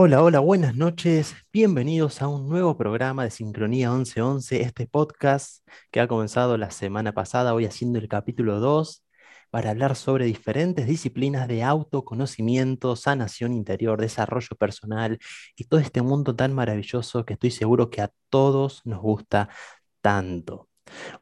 Hola, hola, buenas noches. Bienvenidos a un nuevo programa de Sincronía 1111, este podcast que ha comenzado la semana pasada, hoy haciendo el capítulo 2, para hablar sobre diferentes disciplinas de autoconocimiento, sanación interior, desarrollo personal y todo este mundo tan maravilloso que estoy seguro que a todos nos gusta tanto.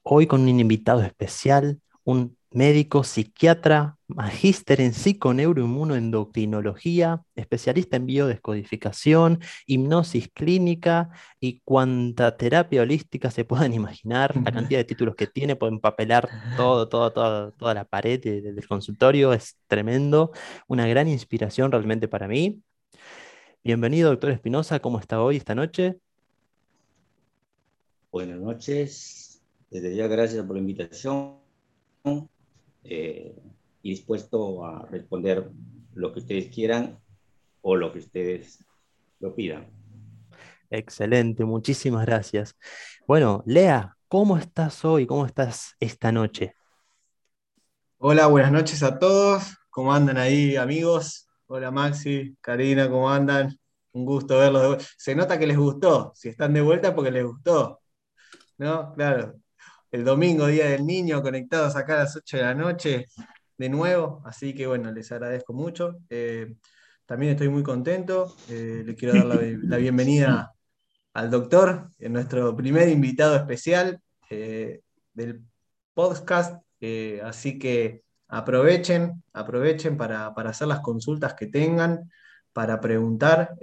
Hoy con un invitado especial, un médico, psiquiatra, magíster en psiconeuroinmunoendocrinología, especialista en biodescodificación, hipnosis clínica y cuanta terapia holística se puedan imaginar. La cantidad de títulos que tiene, pueden papelar todo, todo, todo, toda la pared del consultorio, es tremendo, una gran inspiración realmente para mí. Bienvenido, doctor Espinosa, ¿cómo está hoy, esta noche? Buenas noches, desde ya gracias por la invitación eh, y dispuesto a responder lo que ustedes quieran o lo que ustedes lo pidan. Excelente, muchísimas gracias. Bueno, Lea, ¿cómo estás hoy? ¿Cómo estás esta noche? Hola, buenas noches a todos. ¿Cómo andan ahí, amigos? Hola, Maxi, Karina, ¿cómo andan? Un gusto verlos. Se nota que les gustó. Si están de vuelta, porque les gustó. ¿No? Claro el domingo, Día del Niño, conectados acá a las 8 de la noche de nuevo, así que bueno, les agradezco mucho. Eh, también estoy muy contento, eh, le quiero dar la, bienvenida al doctor, nuestro primer invitado especial eh, del podcast, así que aprovechen, aprovechen para, hacer las consultas que tengan, para preguntar.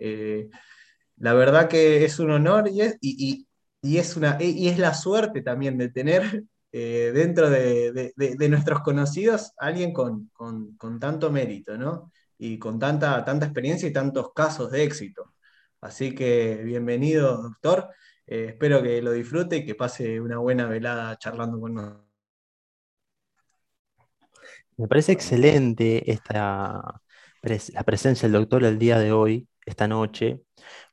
la verdad que es un honor y, y es, una, y es la suerte también de tener eh, dentro de, nuestros conocidos alguien con, tanto mérito, ¿no? Y con tanta, tanta experiencia y tantos casos de éxito. Así que bienvenido, doctor. Eh, espero que lo disfrute y que pase una buena velada charlando con nosotros. Me parece excelente esta, la presencia del doctor el día de hoy, esta noche,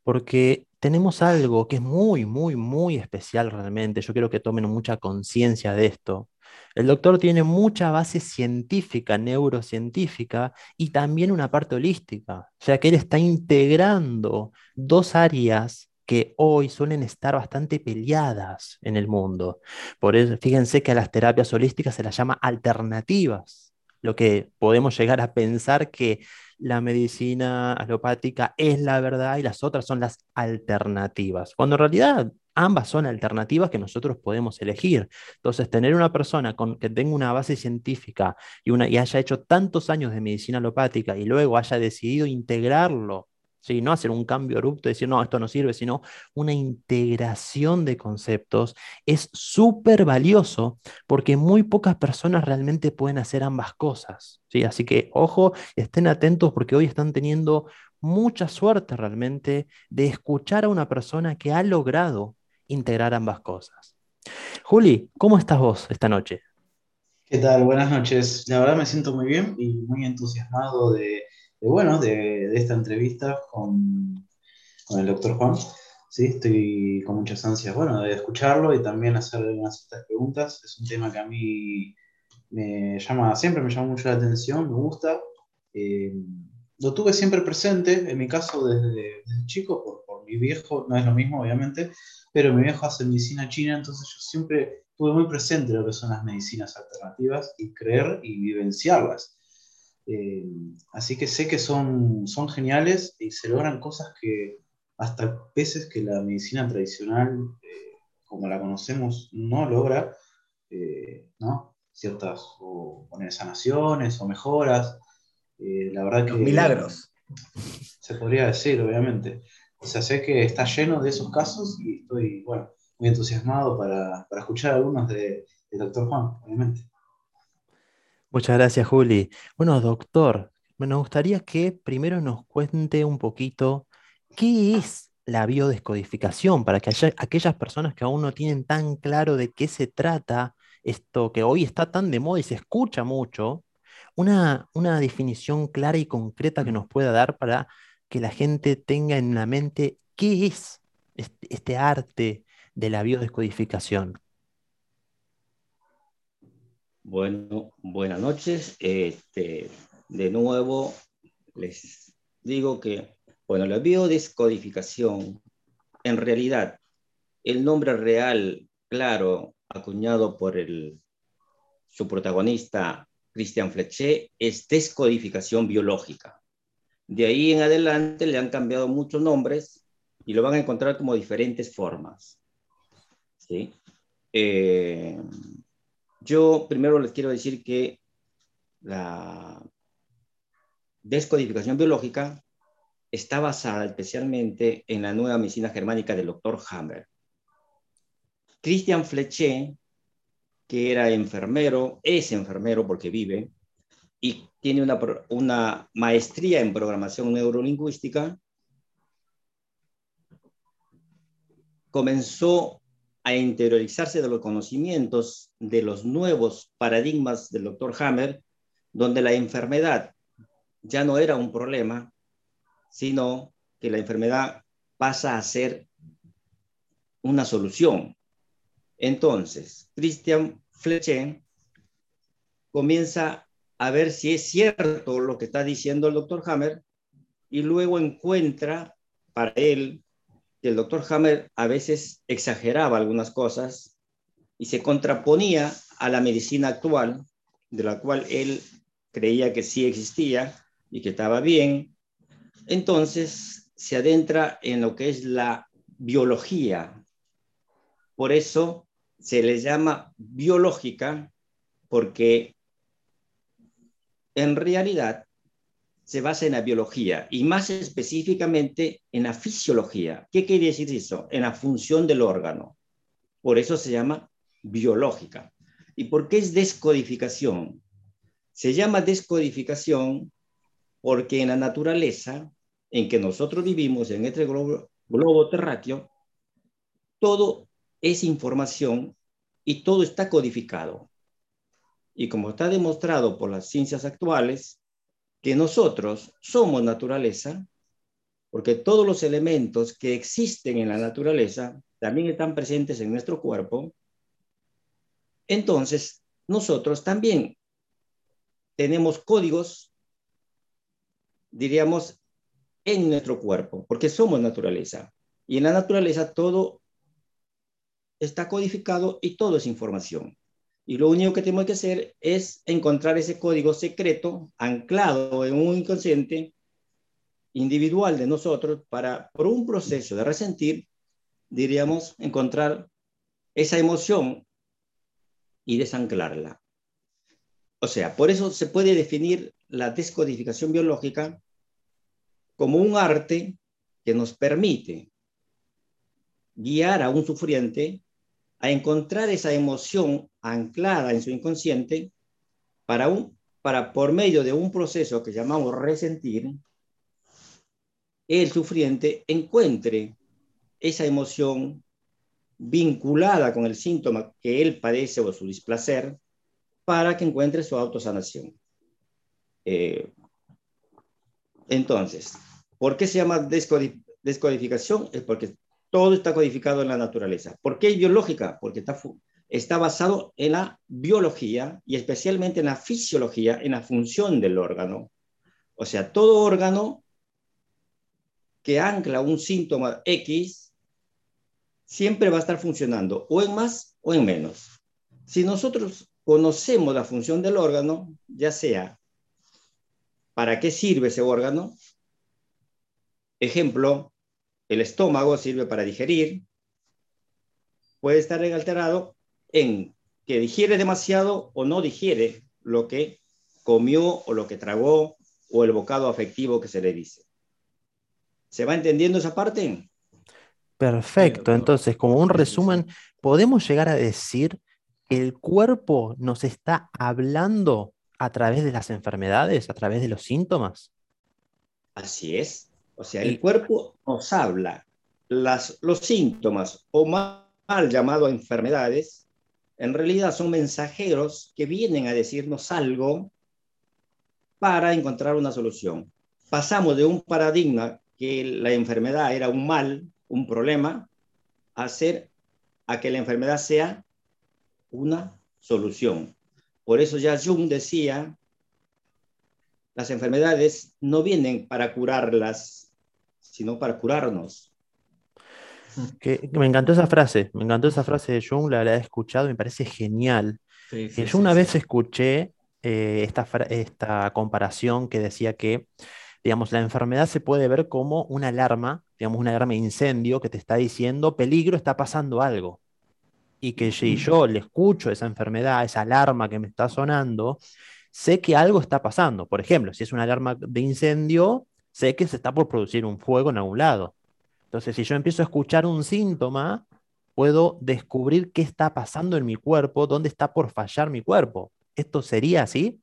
porque tenemos algo que es muy, muy, muy especial realmente. Yo quiero que tomen mucha conciencia de esto. El doctor tiene mucha base científica, neurocientífica y también una parte holística. O sea que él está integrando dos áreas que hoy suelen estar bastante peleadas en el mundo. Por eso, fíjense que a las terapias holísticas se las llama alternativas, lo que podemos llegar a pensar que la medicina alopática es la verdad y las otras son las alternativas, cuando en realidad ambas son alternativas que nosotros podemos elegir. Entonces, tener una persona con, que tenga una base científica y, una, y haya hecho tantos años de medicina alopática y luego haya decidido integrarlo no hacer un cambio abrupto y decir, no, esto no sirve, sino una integración de conceptos es súper valioso porque muy pocas personas realmente pueden hacer ambas cosas. ¿sí? Así que, ojo, estén atentos porque hoy están teniendo mucha suerte realmente de escuchar a una persona que ha logrado integrar ambas cosas. Juli, ¿cómo estás vos esta noche? ¿Qué tal? Buenas noches. La verdad me siento muy bien y muy entusiasmado de bueno, de, esta entrevista con, el doctor Juan. Sí, estoy con muchas ansias, bueno, de escucharlo y también hacer unas preguntas. Es un tema que a mí me llama, siempre me llama mucho la atención, me gusta. Eh, lo tuve siempre presente, en mi caso desde, chico, por, por, mi viejo, no es lo mismo obviamente, pero mi viejo hace medicina china, entonces yo siempre tuve muy presente lo que son las medicinas alternativas y creer y vivenciarlas. Eh, así que sé que son, son geniales y se logran cosas que hasta veces que la medicina tradicional, eh, como la conocemos, no logra, eh, ¿no? Ciertas o poner sanaciones o mejoras. la verdad que... milagros. Se podría decir, obviamente. O sea, sé que está lleno de esos casos y estoy, bueno, muy entusiasmado para, para escuchar algunos de, del doctor Juan, obviamente. Muchas gracias, Juli. Bueno, doctor, me gustaría que primero nos cuente un poquito qué es la biodescodificación para que haya, aquellas personas que aún no tienen tan claro de qué se trata esto que hoy está tan de moda y se escucha mucho, una, una definición clara y concreta que nos pueda dar para que la gente tenga en la mente qué es este arte de la biodescodificación. Bueno, buenas noches. Este, de nuevo, les digo que Bueno, la biodescodificación, en realidad, el nombre real, claro, acuñado por el, su protagonista, Christian Fletcher, es descodificación biológica. De ahí en adelante le han cambiado muchos nombres y lo van a encontrar como diferentes formas. ¿sí? Eh, yo primero les quiero decir que la descodificación biológica está basada especialmente en la nueva medicina germánica del doctor Hammer. Christian Fletcher, que era enfermero, es enfermero porque vive, y tiene una, una maestría en programación neurolingüística, comenzó a interiorizarse de los conocimientos de los nuevos paradigmas del doctor Hammer, donde la enfermedad ya no era un problema, sino que la enfermedad pasa a ser una solución. Entonces, Christian Fletcher comienza a ver si es cierto lo que está diciendo el doctor Hammer y luego encuentra para él el doctor Hammer a veces exageraba algunas cosas y se contraponía a la medicina actual, de la cual él creía que sí existía y que estaba bien. Entonces se adentra en lo que es la biología. Por eso se le llama biológica, porque en realidad se basa en la biología y más específicamente en la fisiología. ¿Qué quiere decir eso? En la función del órgano. Por eso se llama biológica. ¿Y por qué es descodificación? Se llama descodificación porque en la naturaleza en que nosotros vivimos, en este globo, globo terráqueo, todo es información y todo está codificado. Y como está demostrado por las ciencias actuales, que nosotros somos naturaleza, porque todos los elementos que existen en la naturaleza también están presentes en nuestro cuerpo, entonces nosotros también tenemos códigos, diríamos, en nuestro cuerpo, porque somos naturaleza. Y en la naturaleza todo está codificado y todo es información. Y lo único que tenemos que hacer es encontrar ese código secreto anclado en un inconsciente individual de nosotros para, por un proceso de resentir, diríamos, encontrar esa emoción y desanclarla. O sea, por eso se puede definir la descodificación biológica como un arte que nos permite guiar a un sufriente a encontrar esa emoción anclada en su inconsciente para, un, para por medio de un proceso que llamamos resentir, el sufriente encuentre esa emoción vinculada con el síntoma que él padece o su displacer para que encuentre su autosanación. Eh, entonces, ¿por qué se llama descodificación? Es porque todo está codificado en la naturaleza. ¿Por qué biológica? Porque está, está basado en la biología y especialmente en la fisiología, en la función del órgano. O sea, todo órgano que ancla un síntoma X siempre va a estar funcionando o en más o en menos. Si nosotros conocemos la función del órgano, ya sea para qué sirve ese órgano, ejemplo, el estómago sirve para digerir, puede estar alterado en que digiere demasiado o no digiere lo que comió o lo que tragó o el bocado afectivo que se le dice. ¿Se va entendiendo esa parte? Perfecto, entonces como un resumen, podemos llegar a decir que el cuerpo nos está hablando a través de las enfermedades, a través de los síntomas. Así es. O sea, el cuerpo nos habla. Las, los síntomas o mal, llamado enfermedades, en realidad son mensajeros que vienen a decirnos algo para encontrar una solución. Pasamos de un paradigma que la enfermedad era un mal, un problema, a ser a que la enfermedad sea una solución. Por eso ya Jung decía, las enfermedades no vienen para curarlas, sino para curarnos. Que, me encantó esa frase, me encantó esa frase de Jung, la, he escuchado me parece genial. yo una vez escuché eh, esta, esta comparación que decía que, digamos, la enfermedad se puede ver como una alarma, digamos, una alarma de incendio que te está diciendo peligro, está pasando algo. Y que si yo le escucho esa enfermedad, esa alarma que me está sonando, sé que algo está pasando. Por ejemplo, si es una alarma de incendio, sé que se está por producir un fuego en algún lado. Entonces, si yo empiezo a escuchar un síntoma, puedo descubrir qué está pasando en mi cuerpo, dónde está por fallar mi cuerpo. ¿Esto sería así?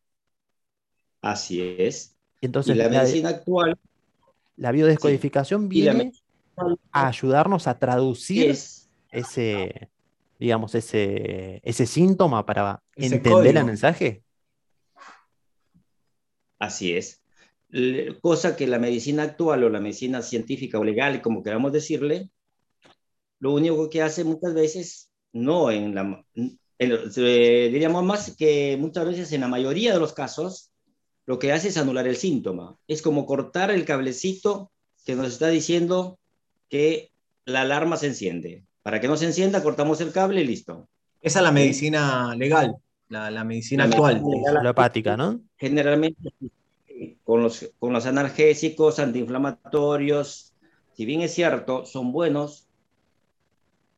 Así es. Entonces, y la medicina actual. La biodescodificación viene a ayudarnos a traducir ese, digamos, ese, ese síntoma para entender el mensaje. Así es. Cosa que la medicina actual o la medicina científica o legal, como queramos decirle, lo único que hace muchas veces, no en la, diríamos más que muchas veces en la mayoría de los casos, lo que hace es anular el síntoma. Es como cortar el cablecito que nos está diciendo que la alarma se enciende. Para que no se encienda, cortamos el cable y listo. Esa es la medicina legal, la, medicina actual. la ¿no? Generalmente con los, con los analgésicos, antiinflamatorios, si bien es cierto, son buenos,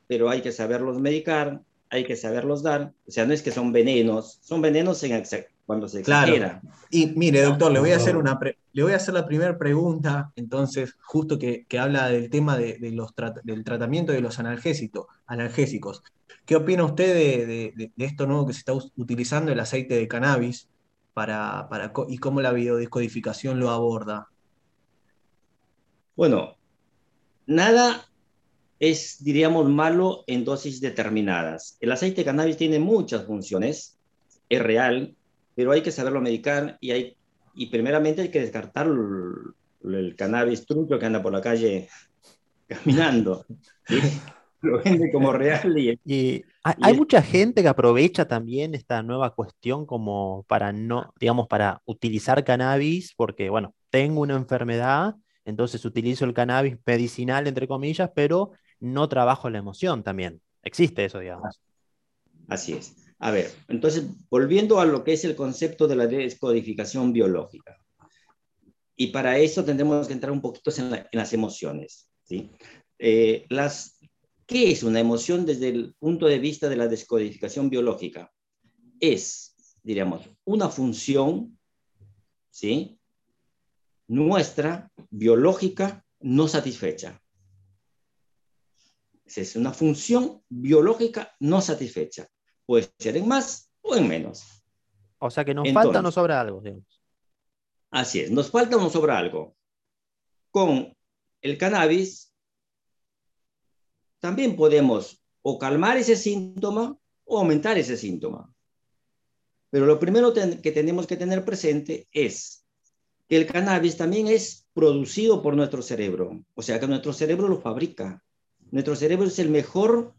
pero hay que saberlos medicar, hay que saberlos dar. O sea, no es que son venenos, son venenos en cuando se exagera. Y mire, doctor, le voy a hacer, una le voy a hacer la primera pregunta, entonces, justo que, que habla del tema de, de los del tratamiento de los analgésicos. analgésicos. ¿Qué opina usted de, de, esto nuevo que se está utilizando, el aceite de cannabis, para, para, y cómo la biodescodificación lo aborda? Bueno, nada es, diríamos, malo en dosis determinadas. El aceite de cannabis tiene muchas funciones, es real, pero hay que saberlo medicar y, hay, y primeramente hay que descartar el, cannabis truco que anda por la calle caminando. Lo vende como real. Y, hay, mucha gente que aprovecha también esta nueva cuestión como para no, digamos, para utilizar cannabis, porque, bueno, tengo una enfermedad, entonces utilizo el cannabis medicinal, entre comillas, pero no trabajo la emoción también. Existe eso, digamos. Así es. A ver, entonces, volviendo a lo que es el concepto de la descodificación biológica. Y para eso tendremos que entrar un poquito en, las emociones. ¿sí? Eh, las, ¿Qué es una emoción desde el punto de vista de la descodificación biológica? Es, diríamos, una función, ¿sí? Nuestra, biológica, no satisfecha es una función biológica no satisfecha. Puede ser en más o en menos. O sea que nos falta o nos sobra algo. Así es, nos falta o nos sobra algo. Con el cannabis también podemos o calmar ese síntoma o aumentar ese síntoma. Pero lo primero que tenemos que tener presente es que el cannabis también es producido por nuestro cerebro, o sea que nuestro cerebro lo fabrica. Nuestro cerebro es el mejor,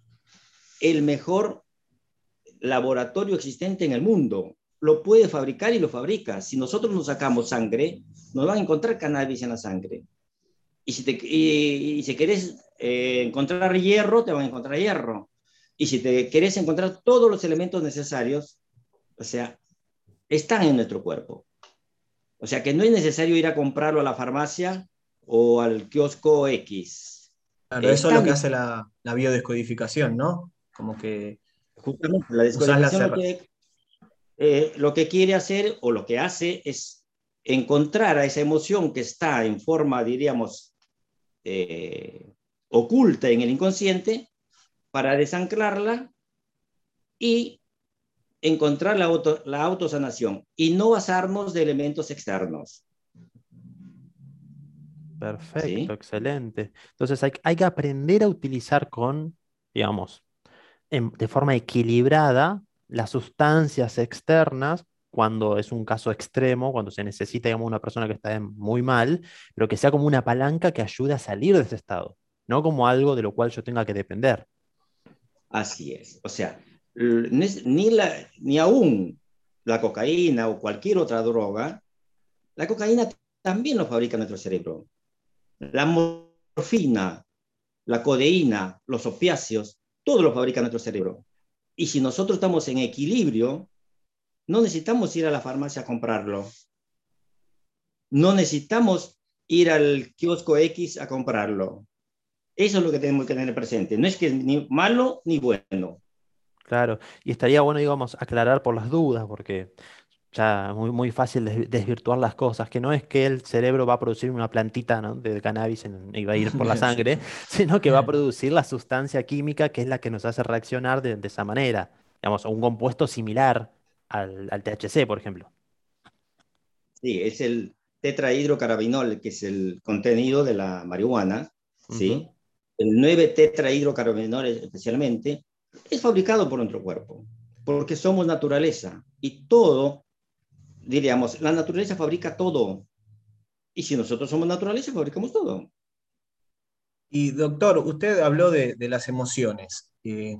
el mejor laboratorio existente en el mundo. Lo puede fabricar y lo fabrica. Si nosotros nos sacamos sangre, nos van a encontrar cannabis en la sangre. Y si, te, y, si quieres eh, encontrar hierro, te van a encontrar hierro. Y si te quieres encontrar todos los elementos necesarios, o sea, están en nuestro cuerpo. O sea que no es necesario ir a comprarlo a la farmacia o al kiosco X. Claro, eso es lo que hace la, biodescodificación, ¿no? Como que. Justamente, la descodificación eh, lo que, quiere hacer o lo que hace es encontrar a esa emoción que está en forma, diríamos, eh, oculta en el inconsciente para desanclarla y encontrar la, la autosanación y no basarnos de elementos externos. Perfecto, excelente. Entonces hay, que aprender a utilizar con, digamos, de forma equilibrada las sustancias externas cuando es un caso extremo, cuando se necesita, digamos, una persona que está muy mal, pero que sea como una palanca que ayude a salir de ese estado, no como algo de lo cual yo tenga que depender. Así es. O sea, ni, la, ni aún la cocaína o cualquier otra droga, la cocaína también lo fabrica nuestro cerebro. La morfina, la codeína, los opiáceos, todo lo fabrica nuestro cerebro. Y si nosotros estamos en equilibrio, no necesitamos ir a la farmacia a comprarlo. No necesitamos ir al kiosco X a comprarlo. Eso es lo que tenemos que tener presente. No es que es ni malo ni bueno. Claro, y estaría bueno, digamos, aclarar por las dudas, porque ya muy, muy fácil desvirtuar las cosas, que no es que el cerebro va a producir una plantita, de cannabis y va a ir por la sangre, sino que va a producir la sustancia química que es la que nos hace reaccionar de, esa manera, digamos, un compuesto similar al, THC, por ejemplo. Sí, es el tetrahidrocarabinol, que es el contenido de la marihuana, ¿sí? El 9 tetrahidrocarabinol especialmente, es fabricado por nuestro cuerpo, porque somos naturaleza y todo diríamos, la naturaleza fabrica todo. Y si nosotros somos naturaleza, fabricamos todo. Y doctor, usted habló de, las emociones. Eh,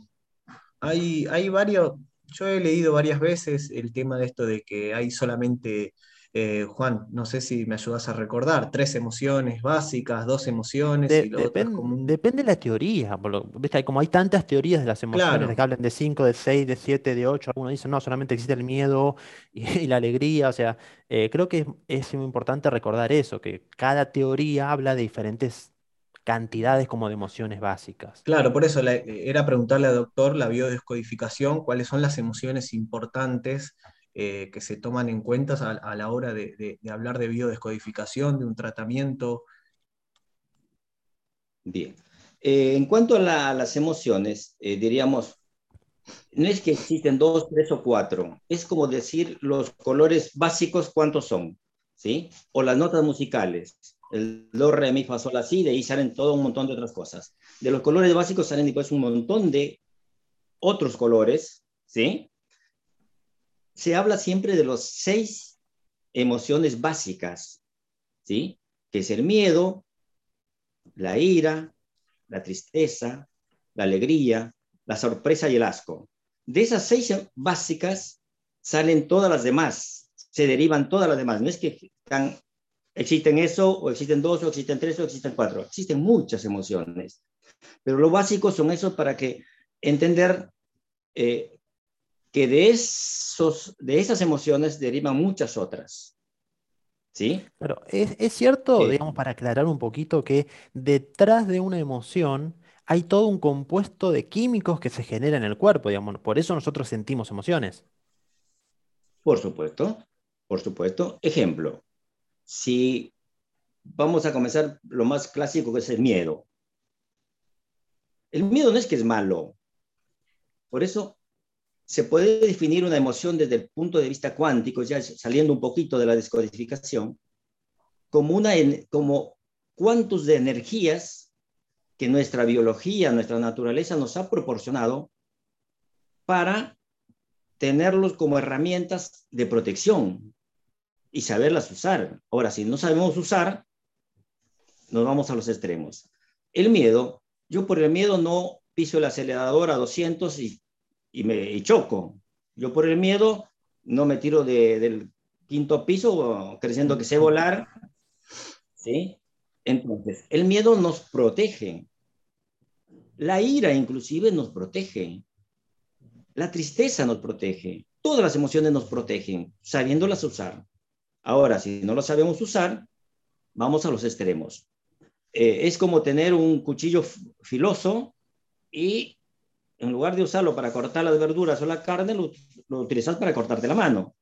hay, hay varios, yo he leído varias veces el tema de esto de que hay solamente eh, Juan, no sé si me ayudas a recordar, tres emociones básicas, dos emociones y Depende de la teoría, ¿viste? Como hay tantas teorías de las emociones, que hablan de cinco, de seis, de siete, de ocho, algunos dicen, no, solamente existe el miedo y, la alegría, o sea, eh, creo que es, muy importante recordar eso, que cada teoría habla de diferentes cantidades como de emociones básicas. Claro, por eso era preguntarle al doctor la biodescodificación, cuáles son las emociones importantes eh, que se toman en cuenta a, la hora de, hablar de biodescodificación, de un tratamiento. Bien. Eh, en cuanto a, las emociones, eh, diríamos, no es que existen dos, tres o cuatro, es como decir los colores básicos cuántos son, ¿sí? O las notas musicales, el do, re, mi, fa, sol, la, si, de ahí salen todo un montón de otras cosas. De los colores básicos salen después un montón de otros colores, ¿sí? Se habla siempre de los seis emociones básicas, ¿sí? Que es el miedo, la ira, la tristeza, la alegría, la sorpresa y el asco. De esas seis básicas salen todas las demás, se derivan todas las demás. No es que existen eso, o existen dos, o existen tres, o existen cuatro. Existen muchas emociones. Pero lo básico son esos para que entender eh, que de, esos, de esas emociones derivan muchas otras. ¿Sí? Pero es, cierto, digamos, para aclarar un poquito, que detrás de una emoción hay todo un compuesto de químicos que se genera en el cuerpo, digamos, por eso nosotros sentimos emociones. Por supuesto, por supuesto. Ejemplo, si vamos a comenzar lo más clásico que es el miedo. El miedo no es que es malo. Por eso se puede definir una emoción desde el punto de vista cuántico, ya saliendo un poquito de la descodificación, como, una, como cuantos de energías que nuestra biología, nuestra naturaleza nos ha proporcionado para tenerlos como herramientas de protección y saberlas usar. Ahora, si no sabemos usar, nos vamos a los extremos. El miedo, yo por el miedo no piso el acelerador a 200 y y me choco. Yo por el miedo no me tiro del quinto piso creciendo que sé volar. ¿Sí? Entonces, el miedo nos protege. La ira inclusive nos protege. La tristeza nos protege. Todas las emociones nos protegen, sabiéndolas usar. Ahora, si no lo sabemos usar, vamos a los extremos. Eh, es como tener un cuchillo filoso y en lugar de usarlo para cortar las verduras o la carne, lo, utilizas para cortarte la mano.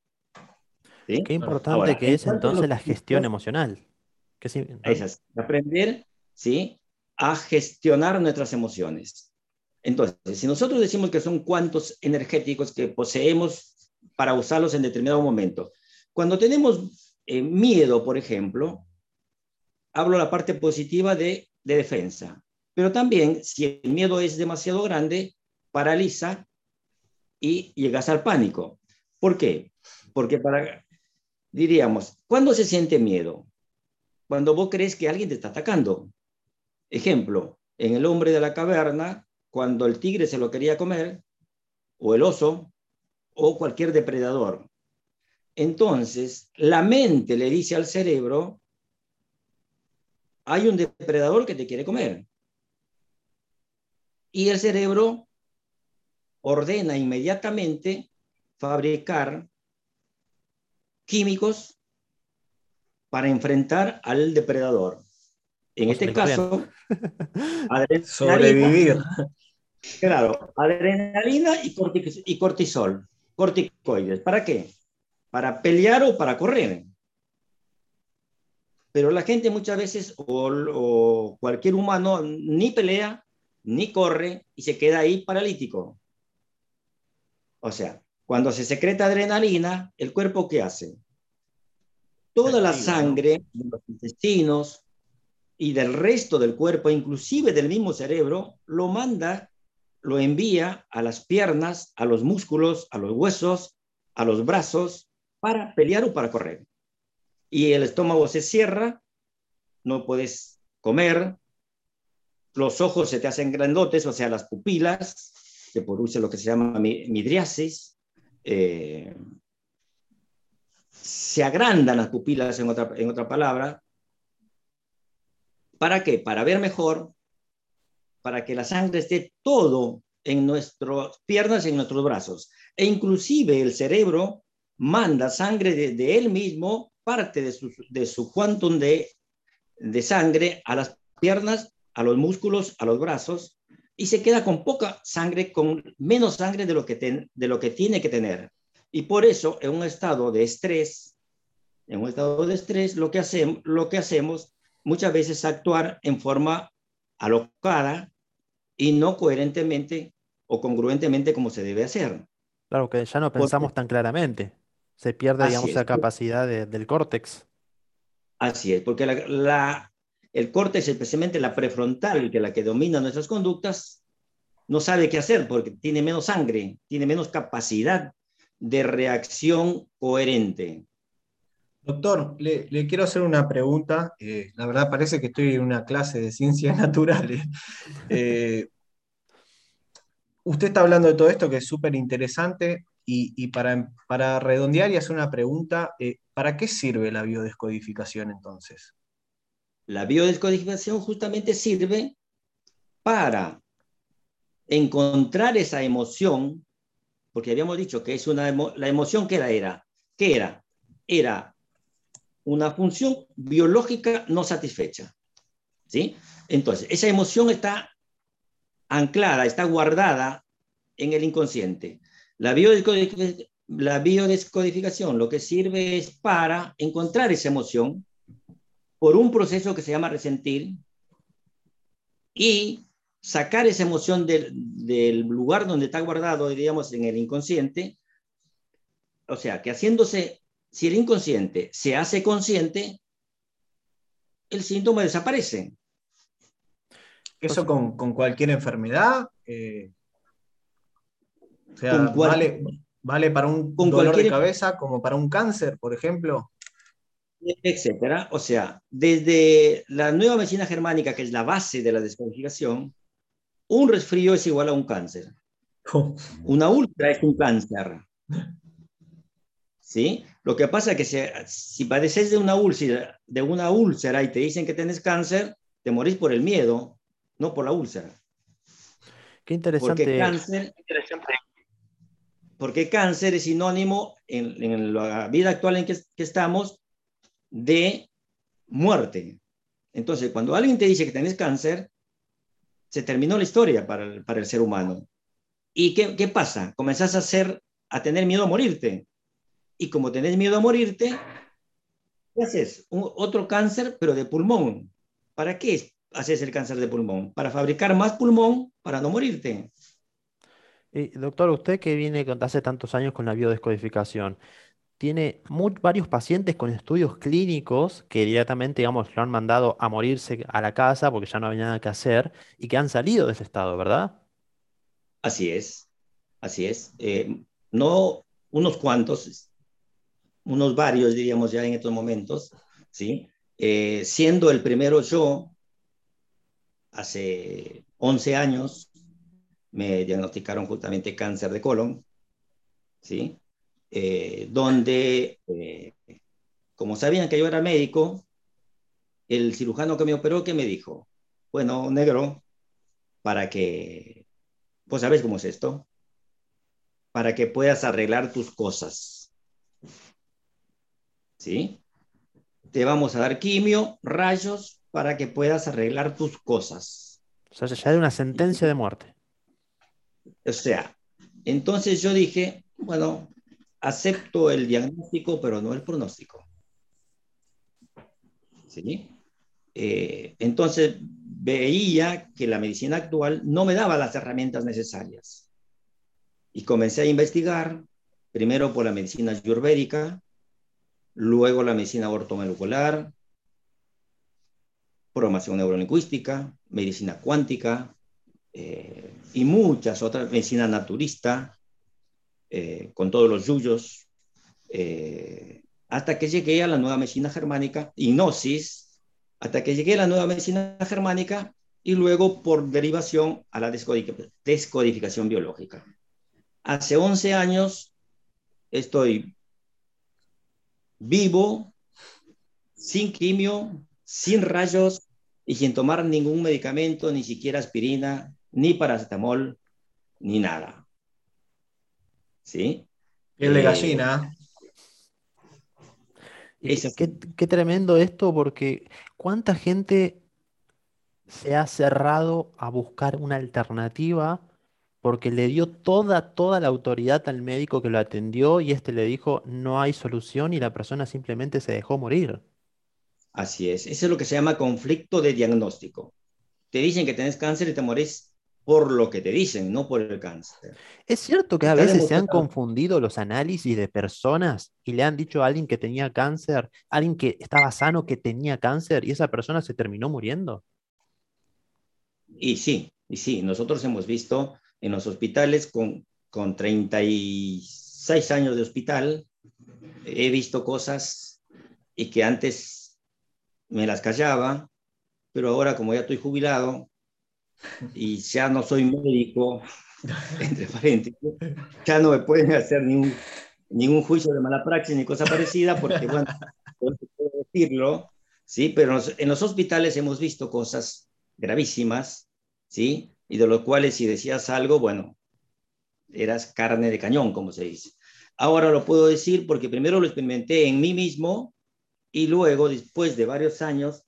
Qué importante que es entonces la gestión emocional. es aprender ¿sí? a gestionar nuestras emociones. Entonces, si nosotros decimos que son cuantos energéticos que poseemos para usarlos en determinado momento, cuando tenemos eh, miedo, por ejemplo, hablo la parte positiva de, de defensa. Pero también, si el miedo es demasiado grande, paraliza y llegas al pánico. ¿Por qué? Porque para, diríamos, ¿cuándo se siente miedo? Cuando vos crees que alguien te está atacando. Ejemplo, en el hombre de la caverna, cuando el tigre se lo quería comer, o el oso, o cualquier depredador. Entonces, la mente le dice al cerebro, hay un depredador que te quiere comer. Y el cerebro ordena inmediatamente fabricar químicos para enfrentar al depredador. En este caso, sobrevivir. Claro, adrenalina y, y cortisol, corticoides. ¿Para qué? Para pelear o para correr. Pero la gente muchas veces, o, cualquier humano, ni pelea, ni corre y se queda ahí paralítico. O sea, cuando se secreta adrenalina, ¿el cuerpo qué hace? Toda la sangre de los intestinos y del resto del cuerpo, inclusive del mismo cerebro, lo manda, lo envía a las piernas, a los músculos, a los huesos, a los brazos, para pelear o para correr y el estómago se cierra, no puedes comer, los ojos se te hacen grandotes, o sea, las pupilas, se produce lo que se llama midriasis, eh, se agrandan las pupilas, en otra, en otra palabra. ¿Para qué? Para ver mejor, para que la sangre esté todo en nuestras piernas y en nuestros brazos. E inclusive el cerebro manda sangre de, de él mismo parte de su, de su quantum de, de sangre a las piernas, a los músculos, a los brazos, y se queda con poca sangre, con menos sangre de lo que, de lo que tiene que tener. Y por eso, en un estado de estrés, en un estado de estrés, lo que, hacemos, lo que hacemos muchas veces es actuar en forma alocada y no coherentemente o congruentemente como se debe hacer. Claro que ya no pensamos tan claramente se pierde, digamos, la capacidad del córtex. Así es, porque la, el córtex, especialmente la prefrontal, que es la que domina nuestras conductas, no sabe qué hacer porque tiene menos sangre, tiene menos capacidad de reacción coherente. Doctor, le, quiero hacer una pregunta. Eh, la verdad parece que estoy en una clase de ciencias naturales. Eh, usted está hablando de todo esto que es súper interesante. Y, para, para, redondear y hacer una pregunta, eh, ¿para qué sirve la biodescodificación entonces? La biodescodificación justamente sirve para encontrar esa emoción, porque habíamos dicho que es una la emoción que era, era, ¿qué era? Era una función biológica no satisfecha. ¿Sí? Entonces, esa emoción está anclada, está guardada en el inconsciente. La biodescodificación, lo que sirve es para encontrar esa emoción por un proceso que se llama resentir y sacar esa emoción del, del lugar donde está guardado, diríamos, en el inconsciente. O sea, que haciéndose, si el inconsciente se hace consciente, el síntoma desaparece. ¿Eso con, con cualquier enfermedad? Eh, o sea, vale, vale para un dolor de cabeza como para un cáncer, por ejemplo. Etcétera. O sea, desde la nueva medicina germánica, que es la base de la descodificación, un resfrío es igual a un cáncer. Oh. Una úlcera es un cáncer. ¿Sí? Lo que pasa es que si, si, padeces de una úlcera, de una úlcera y te dicen que tienes cáncer, te morís por el miedo, no por la úlcera. Qué interesante. Porque cáncer, porque cáncer es sinónimo en, la vida actual en que, estamos de muerte. Entonces, cuando alguien te dice que tienes cáncer, se terminó la historia para el, ser humano. ¿Y qué, pasa? Comenzás a, hacer, a tener miedo a morirte. Y como tenés miedo a morirte, ¿qué haces? otro cáncer, pero de pulmón. ¿Para qué haces el cáncer de pulmón? Para fabricar más pulmón para no morirte doctor, usted que viene hace tantos años con la biodescodificación, tiene varios pacientes con estudios clínicos que directamente, digamos, lo han mandado a morirse a la casa porque ya no había nada que hacer y que han salido de ese estado, ¿verdad? Así es, así es. Eh, no unos cuantos, unos varios, diríamos ya en estos momentos, ¿sí? Eh, siendo el primero yo, hace 11 años, me diagnosticaron justamente cáncer de colon, ¿sí? Eh, donde, eh, como sabían que yo era médico, el cirujano que me operó, ¿qué me dijo? Bueno, negro, para que, pues sabes cómo es esto, para que puedas arreglar tus cosas. ¿Sí? Te vamos a dar quimio, rayos, para que puedas arreglar tus cosas. O sea, ya una sentencia de muerte. O sea, entonces yo dije, bueno, acepto el diagnóstico, pero no el pronóstico. ¿Sí? Eh, entonces veía que la medicina actual no me daba las herramientas necesarias. Y comencé a investigar, primero por la medicina ayurvédica, luego la medicina ortomolecular, programación neurolingüística, medicina cuántica eh, y muchas otras, medicina naturista, eh, con todos los yuyos, eh, hasta que llegué a la nueva medicina germánica, hipnosis, hasta que llegué a la nueva medicina germánica y luego por derivación a la descodificación biológica. Hace 11 años estoy vivo, sin quimio, sin rayos y sin tomar ningún medicamento, ni siquiera aspirina, ni paracetamol, ni nada. ¿Sí? Piel de eh, gallina. qué, tremendo esto, porque cuánta gente se ha cerrado a buscar una alternativa porque le dio toda, toda la autoridad al médico que lo atendió y este le dijo no hay solución y la persona simplemente se dejó morir. Así es, eso es lo que se llama conflicto de diagnóstico. Te dicen que tenés cáncer y te morís por lo que te dicen, no por el cáncer. Es cierto que a veces se han confundido los análisis de personas y le han dicho a alguien que tenía cáncer, alguien que estaba sano que tenía cáncer y esa persona se terminó muriendo. Y sí, y sí, nosotros hemos visto en los hospitales con, con 36 años de hospital, he visto cosas y que antes me las callaba, pero ahora como ya estoy jubilado, y ya no soy médico, entre paréntesis, ya no me pueden hacer ningún, ningún juicio de mala praxis ni cosa parecida, porque, bueno, no puedo decirlo, ¿sí? Pero en los hospitales hemos visto cosas gravísimas, ¿sí? Y de los cuales si decías algo, bueno, eras carne de cañón, como se dice. Ahora lo puedo decir porque primero lo experimenté en mí mismo y luego, después de varios años,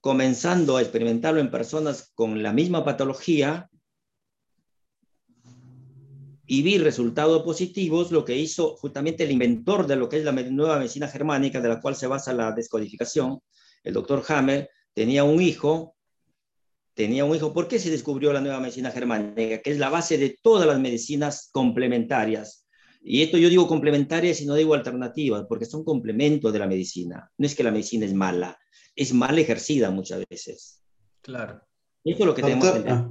comenzando a experimentarlo en personas con la misma patología y vi resultados positivos, lo que hizo justamente el inventor de lo que es la nueva medicina germánica, de la cual se basa la descodificación, el doctor Hammer, tenía un hijo, tenía un hijo, ¿por qué se descubrió la nueva medicina germánica? Que es la base de todas las medicinas complementarias. Y esto yo digo complementarias y no digo alternativas, porque son complementos de la medicina. No es que la medicina es mala, es mal ejercida muchas veces. Claro. Esto es lo que tenemos que ah,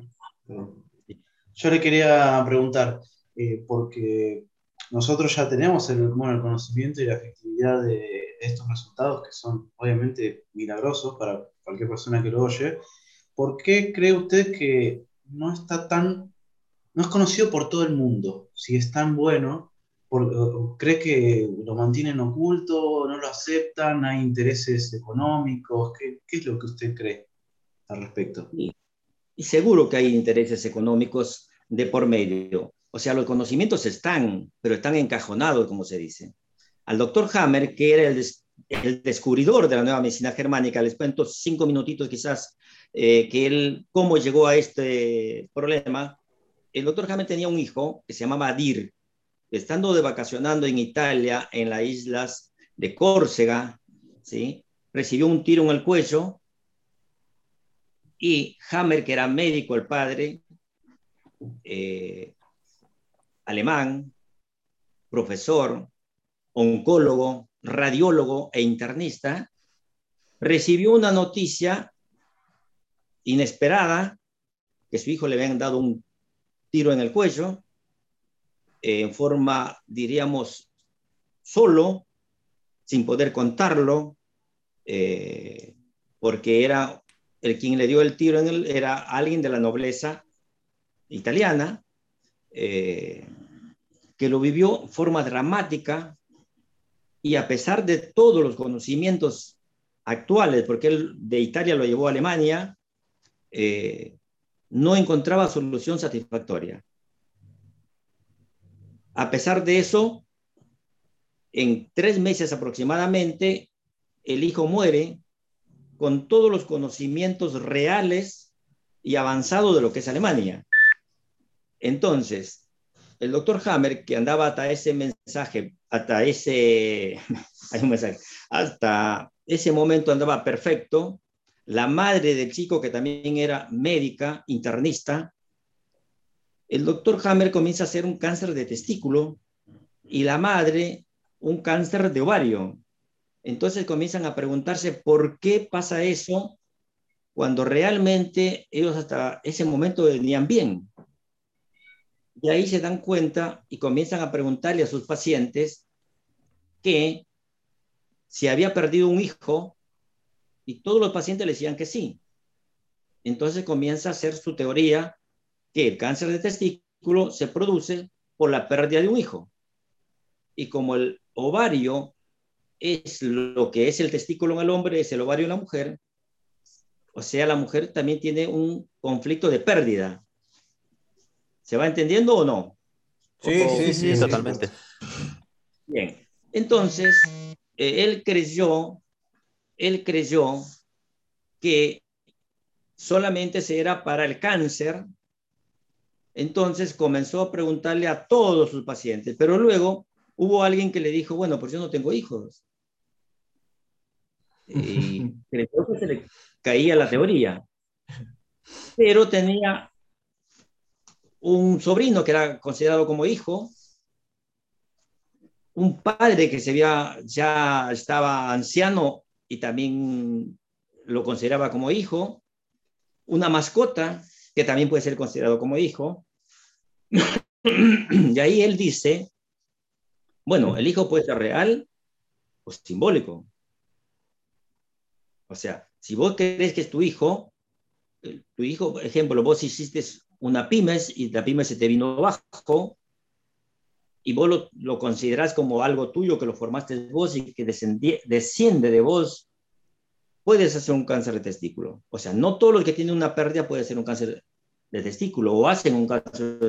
Yo le quería preguntar, eh, porque nosotros ya tenemos el, el conocimiento y la efectividad de, estos resultados, que son obviamente milagrosos para cualquier persona que lo oye. ¿Por qué cree usted que no está tan, no es conocido por todo el mundo? Si es tan bueno, ¿Cree que lo mantienen oculto, no lo aceptan, hay intereses económicos? ¿Qué, es lo que usted cree al respecto? Y, seguro que hay intereses económicos de por medio. O sea, los conocimientos están, pero están encajonados, como se dice. Al doctor Hammer, que era el, descubridor de la nueva medicina germánica, les cuento cinco minutitos quizás, eh, que él, cómo llegó a este problema. El doctor Hammer tenía un hijo que se llamaba Adir, estando de vacacionando en Italia, en las islas de Córcega, ¿sí? recibió un tiro en el cuello y Hammer, que era médico, el padre, eh, alemán, profesor, oncólogo, radiólogo e internista, recibió una noticia inesperada, que su hijo le habían dado un tiro en el cuello, en forma, diríamos, solo, sin poder contarlo, eh, porque era el quien le dio el tiro en él, era alguien de la nobleza italiana, eh, que lo vivió en forma dramática y a pesar de todos los conocimientos actuales, porque él de Italia lo llevó a Alemania, eh, no encontraba solución satisfactoria. A pesar de eso, en tres meses aproximadamente, el hijo muere con todos los conocimientos reales y avanzados de lo que es Alemania. Entonces, el doctor Hammer, que andaba hasta ese mensaje, hasta ese, hasta ese momento andaba perfecto, la madre del chico, que también era médica, internista, el doctor Hammer comienza a hacer un cáncer de testículo y la madre un cáncer de ovario. Entonces comienzan a preguntarse por qué pasa eso cuando realmente ellos hasta ese momento venían bien. Y ahí se dan cuenta y comienzan a preguntarle a sus pacientes que si había perdido un hijo y todos los pacientes le decían que sí. Entonces comienza a hacer su teoría que el cáncer de testículo se produce por la pérdida de un hijo. Y como el ovario es lo que es el testículo en el hombre, es el ovario en la mujer, o sea, la mujer también tiene un conflicto de pérdida. ¿Se va entendiendo o no? Sí, sí, sí, totalmente. Bien, entonces, eh, él creyó, él creyó que solamente se era para el cáncer entonces comenzó a preguntarle a todos sus pacientes, pero luego hubo alguien que le dijo, bueno, pues yo no tengo hijos. Y creo que se le caía la teoría. Pero tenía un sobrino que era considerado como hijo, un padre que se había, ya estaba anciano y también lo consideraba como hijo, una mascota que también puede ser considerado como hijo, y ahí él dice, bueno, el hijo puede ser real o simbólico. O sea, si vos crees que es tu hijo, tu hijo, por ejemplo, vos hiciste una pymes y la pymes se te vino abajo y vos lo, lo considerás como algo tuyo que lo formaste vos y que desciende de vos, puedes hacer un cáncer de testículo. O sea, no todo lo que tiene una pérdida puede ser un cáncer de testículo o hacen un cáncer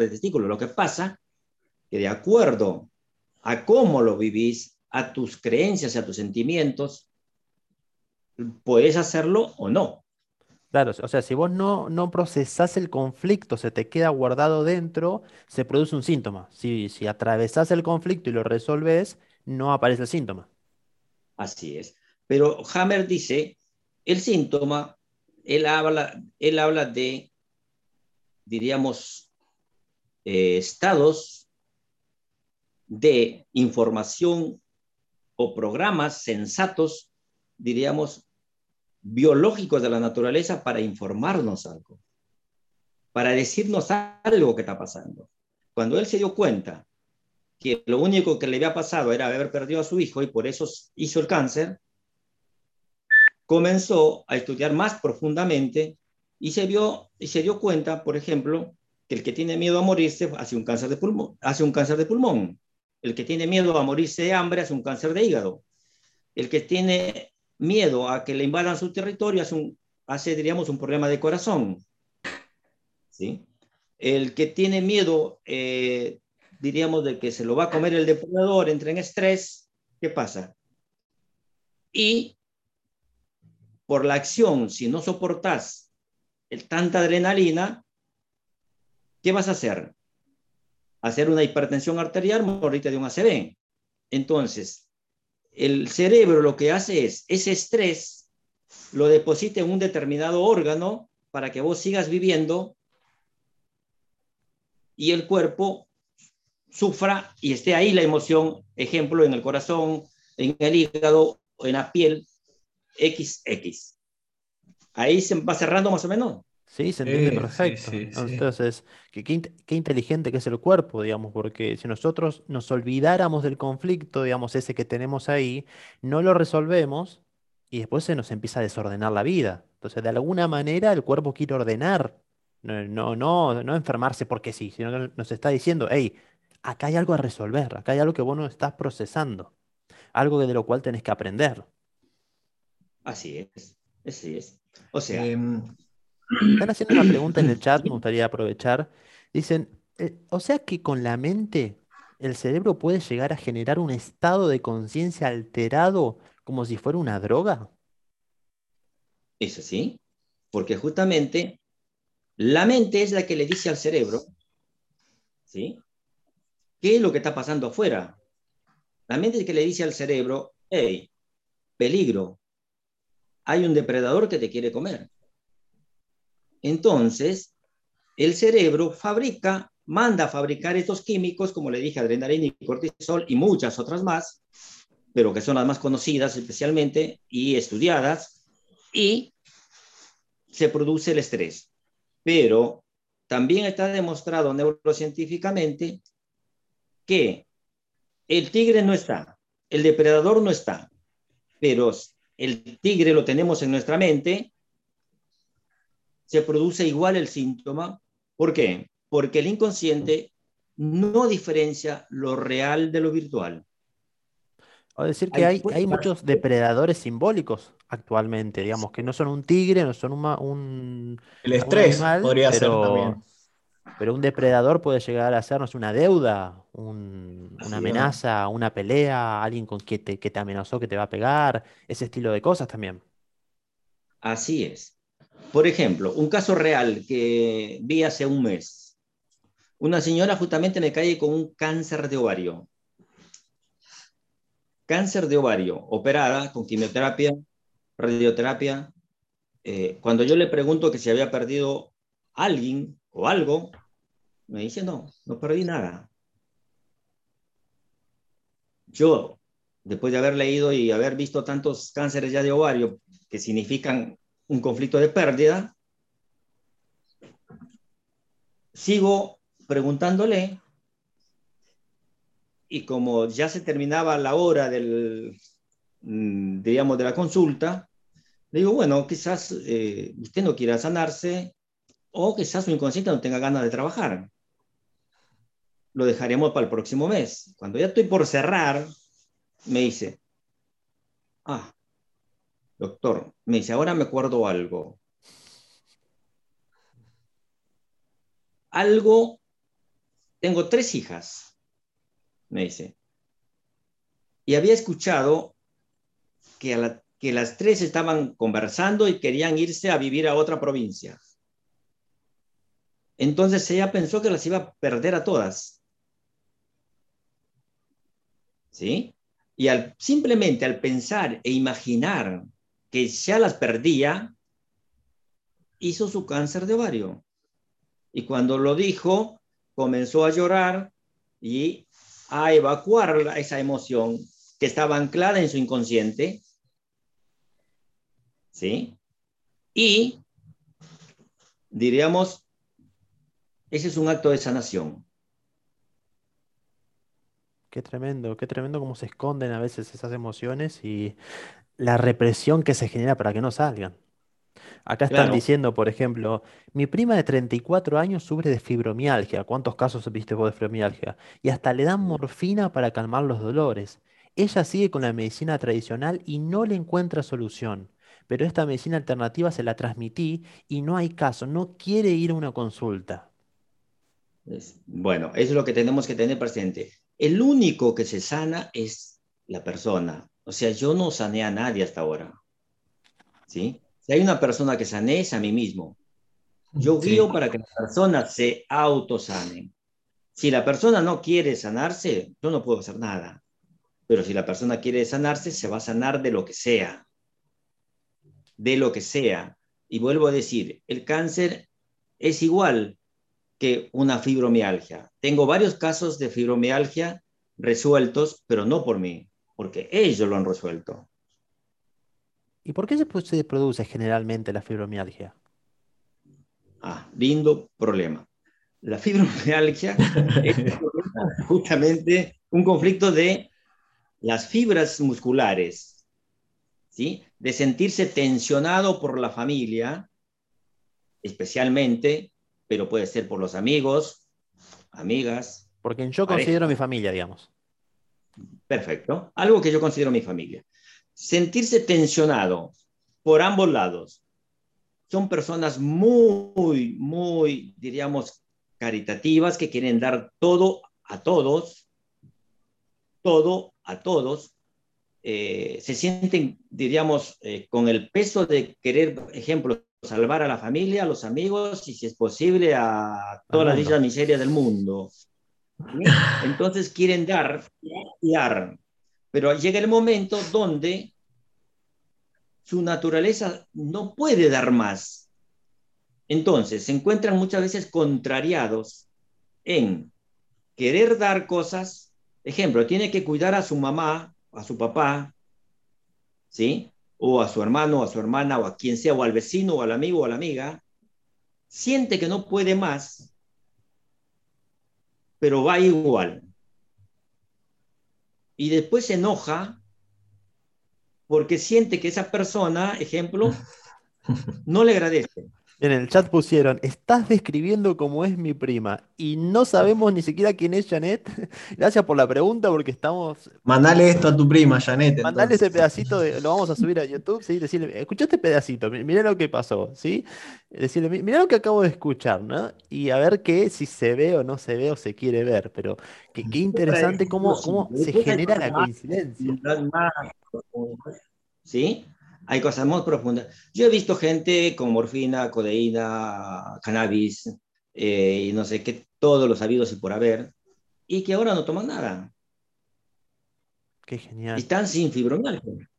de, testículo. Lo que pasa que de acuerdo a cómo lo vivís, a tus creencias, a tus sentimientos, puedes hacerlo o no. Claro, o sea, si vos no, no procesás el conflicto, se te queda guardado dentro, se produce un síntoma. Si, si atravesás el conflicto y lo resolves, no aparece el síntoma. Así es. Pero Hammer dice, el síntoma, él habla, él habla de diríamos, eh, estados de información o programas sensatos, diríamos, biológicos de la naturaleza para informarnos algo, para decirnos algo que está pasando. Cuando él se dio cuenta que lo único que le había pasado era haber perdido a su hijo y por eso hizo el cáncer, comenzó a estudiar más profundamente y se, vio, y se dio cuenta, por ejemplo, que el que tiene miedo a morirse hace un cáncer de pulmón, hace un cáncer de pulmón. El que tiene miedo a morirse de hambre hace un cáncer de hígado. El que tiene miedo a que le invadan su territorio hace, un, hace diríamos, un problema de corazón. ¿Sí? El que tiene miedo, eh, diríamos, de que se lo va a comer el depredador, entra en estrés, ¿qué pasa? Y por la acción, si no tanta adrenalina, ¿qué vas a hacer? Hacer una hipertensión arterial, morirte de un ACV. Entonces, el cerebro lo que hace es, ese estrés lo deposita en un determinado órgano para que vos sigas viviendo y el cuerpo sufra y esté ahí la emoción, ejemplo, en el corazón, en el hígado, en la piel, XX. Ahí se va cerrando más o menos. Sí, se entiende perfecto. Entonces, qué, qué, inteligente que es el cuerpo, digamos, porque si nosotros nos olvidáramos del conflicto, digamos, ese que tenemos ahí, no lo resolvemos y después se nos empieza a desordenar la vida. Entonces, de alguna manera el cuerpo quiere ordenar, no, no, no, no enfermarse porque sí, sino que nos está diciendo, hey, acá hay algo a resolver, acá hay algo que vos no estás procesando, algo de lo cual tenés que aprender. Así es, así es. O sea, Em, Están haciendo una pregunta en el chat, me gustaría aprovechar. Dicen, eh, o sea que con la mente el cerebro puede llegar a generar un estado de conciencia alterado como si fuera una droga. es así, porque justamente la mente es la que le dice al cerebro, ¿sí? ¿Qué es lo que está pasando afuera? La mente es la que le dice al cerebro, hey, peligro, hay un depredador que te quiere comer. Entonces, el cerebro fabrica, manda a fabricar estos químicos, como le dije, adrenalina y cortisol y muchas otras más, pero que son las más conocidas especialmente y estudiadas, y se produce el estrés. Pero también está demostrado neurocientíficamente que el tigre no está, el depredador no está, pero el tigre lo tenemos en nuestra mente, se produce igual el síntoma. ¿Por qué? Porque el inconsciente no diferencia lo real de lo virtual. O decir que Hay muchos depredadores simbólicos actualmente, digamos, que no son un tigre, no son un, el un estrés animal, podría ser también. Pero un depredador puede llegar a hacernos una deuda, un- una amenaza, una pelea, alguien con que te, que te amenazó que te va a pegar, ese estilo de cosas también. Así es. Por ejemplo, un caso real que vi hace un mes. Una señora justamente me cae con un cáncer de ovario. Cáncer de ovario, operada con quimioterapia, radioterapia. Eh, cuando yo le pregunto que si había perdido alguien o algo, me dice, no, no perdí nada. Yo, después de haber leído y haber visto tantos cánceres ya de ovario que significan un conflicto de pérdida, sigo preguntándole y como ya se terminaba la hora del, mm, de la consulta, le digo, bueno, quizás eh, usted no quiera sanarse o quizás su inconsciente no tenga ganas de trabajar. Lo dejaremos para el próximo mes. Cuando ya estoy por cerrar, me dice, ah, doctor, me dice, ahora me acuerdo algo. Algo, tengo tres hijas, me dice. Y había escuchado que, a que las tres estaban conversando y querían irse a vivir a otra provincia. Entonces ella pensó que las iba a perder a todas. ¿Sí? Y al, simplemente al pensar e imaginar que ya las perdía, hizo su cáncer de ovario. Y cuando lo dijo, comenzó a llorar y a evacuar esa emoción que estaba anclada en su inconsciente. ¿Sí? Y diríamos, ese es un acto de sanación. Qué tremendo, qué tremendo cómo se esconden a veces esas emociones y la represión que se genera para que no salgan. Acá están Claro. diciendo, por ejemplo, mi prima de 34 años sufre de fibromialgia. ¿Cuántos casos viste vos de fibromialgia? Y hasta le dan morfina para calmar los dolores. Ella sigue con la medicina tradicional y no le encuentra solución. Pero esta medicina alternativa se la transmití y no hay caso, no quiere ir a una consulta. Es- bueno, eso es lo que tenemos que tener presente. El único que se sana es la persona. O sea, yo no sané a nadie hasta ahora. ¿Sí? Si hay una persona que sané, es a mí mismo. Yo Sí. guío para que las personas se autosanen. Si la persona no quiere sanarse, yo no puedo hacer nada. Pero si la persona quiere sanarse, se va a sanar de lo que sea. De lo que sea. Y vuelvo a decir, el cáncer es igual que una fibromialgia. Tengo varios casos de fibromialgia resueltos, pero no por mí, porque ellos lo han resuelto. ¿Y por qué se produce generalmente la fibromialgia? Ah, lindo problema. La fibromialgia es justamente un conflicto de las fibras musculares, ¿sí? De sentirse tensionado por la familia, especialmente, pero puede ser por los amigos, amigas, Porque yo Pareja. considero mi familia, digamos. Perfecto. Algo que yo considero mi familia. Sentirse tensionado por ambos lados. Son personas muy, muy, diríamos, caritativas que quieren dar todo a todos, todo a todos. Eh, se sienten, diríamos, eh, con el peso de querer, por ejemplo, salvar a la familia, a los amigos y, si es posible, a todas las dichas miserias del mundo. Entonces quieren dar y dar, pero llega el momento donde su naturaleza no puede dar más. Entonces se encuentran muchas veces contrariados en querer dar cosas. Ejemplo, tiene que cuidar a su mamá, a su papá, ¿sí? O a su hermano, o a su hermana, o a quien sea, o al vecino, o al amigo, o a la amiga. Siente que no puede más, pero va igual. Y después se enoja porque siente que esa persona, ejemplo, no le agradece. En el chat pusieron, estás describiendo cómo es mi prima y no sabemos ni siquiera quién es Janet. Gracias por la pregunta porque estamos... Mandale esto a tu prima, Janet. Mandale ese pedacito, lo vamos a subir a YouTube, ¿sí? Decirle, escucha este pedacito, mira lo que pasó, ¿sí? Decirle, mira lo que acabo de escuchar, ¿no? Y a ver qué, si se ve o no se ve o se quiere ver, pero qué, qué interesante cómo, cómo se genera la coincidencia. ¿Sí? Hay cosas muy profundas. Yo he visto gente con morfina, codeína, cannabis, eh, y no sé qué, todos los habidos y por haber, y que ahora no toman nada. Qué genial. Están sin fibromialgia.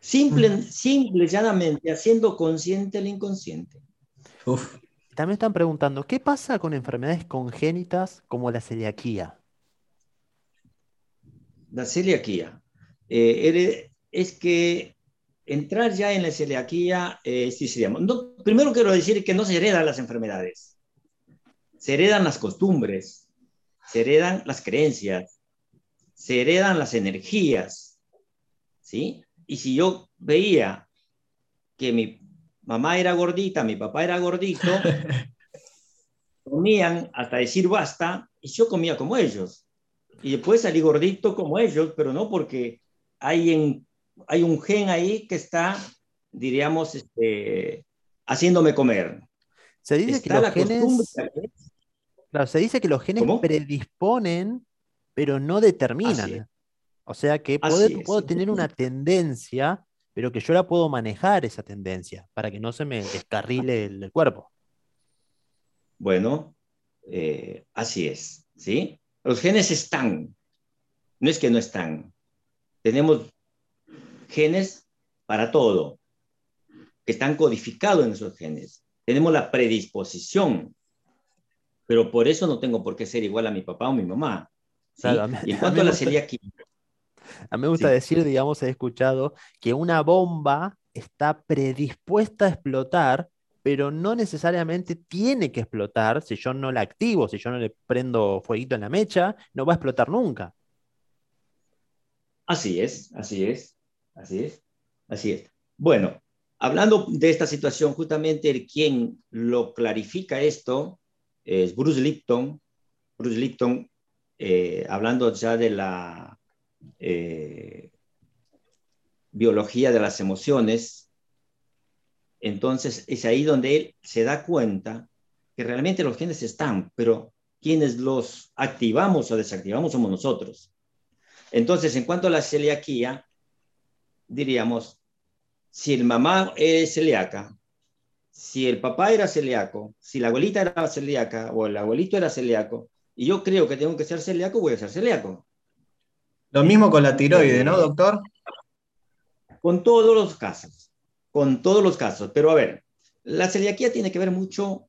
Simple, simple, llanamente, haciendo consciente el inconsciente. También están preguntando, ¿qué pasa con enfermedades congénitas como la celiaquía? La celiaquía. Eh, es que entrar ya en la celiaquía, eh, sí seríamos. No, primero quiero decir que no se heredan las enfermedades, se heredan las costumbres, se heredan las creencias, se heredan las energías, ¿sí? Y si yo veía que mi mamá era gordita, mi papá era gordito, comían hasta decir basta, y yo comía como ellos. Y después salí gordito como ellos, pero no porque hay en hay un gen ahí que está, diríamos, este, haciéndome comer. Se dice, que los genes, se dice que los genes predisponen, pero no determinan. O sea que puedo, tener una tendencia, pero que yo la puedo manejar esa tendencia para que no se me descarrile el, cuerpo. Bueno, eh, así es, ¿sí? Los genes están, no es que no están. Tenemos genes para todo, que están codificados en esos genes. Tenemos la predisposición, pero por eso no tengo por qué ser igual a mi papá o mi mamá. y en cuanto a, la celiaquía. A mí me gusta decir, digamos, he escuchado que una bomba está predispuesta a explotar, pero no necesariamente tiene que explotar. Si yo no la activo, si yo no le prendo fueguito en la mecha, no va a explotar nunca. Así es, así es. Así es, así es. Bueno, hablando de esta situación, justamente quien lo clarifica esto es Bruce Lipton. Bruce Lipton, eh, hablando ya de la eh, biología de las emociones, entonces es ahí donde él se da cuenta que realmente los genes están, pero quienes los activamos o desactivamos somos nosotros. Entonces, en cuanto a la celiaquía, diríamos, si el mamá es celíaca, si el papá era celíaco, si la abuelita era celíaca o el abuelito era celíaco, y yo creo que tengo que ser celíaco, voy a ser celíaco. Lo mismo con la tiroide, ¿no, doctor? Con todos los casos, con todos los casos. Pero a ver, la celiaquía tiene que ver mucho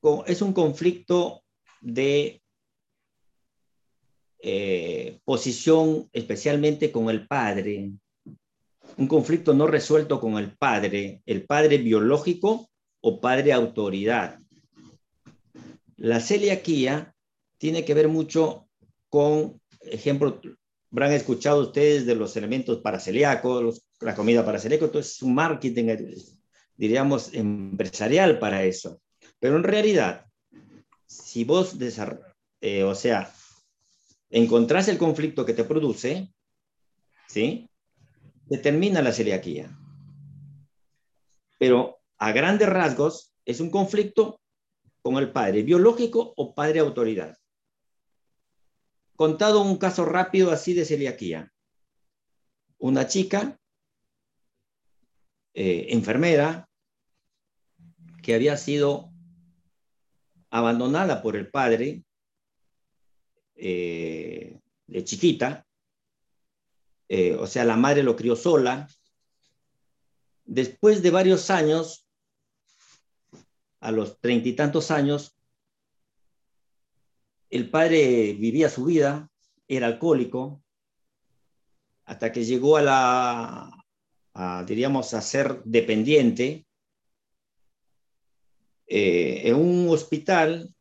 con, es un conflicto de eh, posición, especialmente con el padre, un conflicto no resuelto con el padre, el padre biológico o padre autoridad. La celiaquía tiene que ver mucho con, ejemplo, habrán escuchado ustedes de los elementos paracelíacos, la comida paracelíaca, entonces es un marketing, diríamos, empresarial para eso. Pero en realidad, si vos, eh, o sea, encontrás el conflicto que te produce, ¿sí? Determina la celiaquía. Pero a grandes rasgos es un conflicto con el padre biológico o padre autoridad. Contado un caso rápido así de celiaquía. Una chica, eh, enfermera, que había sido abandonada por el padre eh, de chiquita, eh, o sea, la madre lo crió sola. Después de varios años, a los treinta y tantos años, el padre vivía su vida, era alcohólico, hasta que llegó a la, diríamos, a ser dependiente. Eh, en un hospital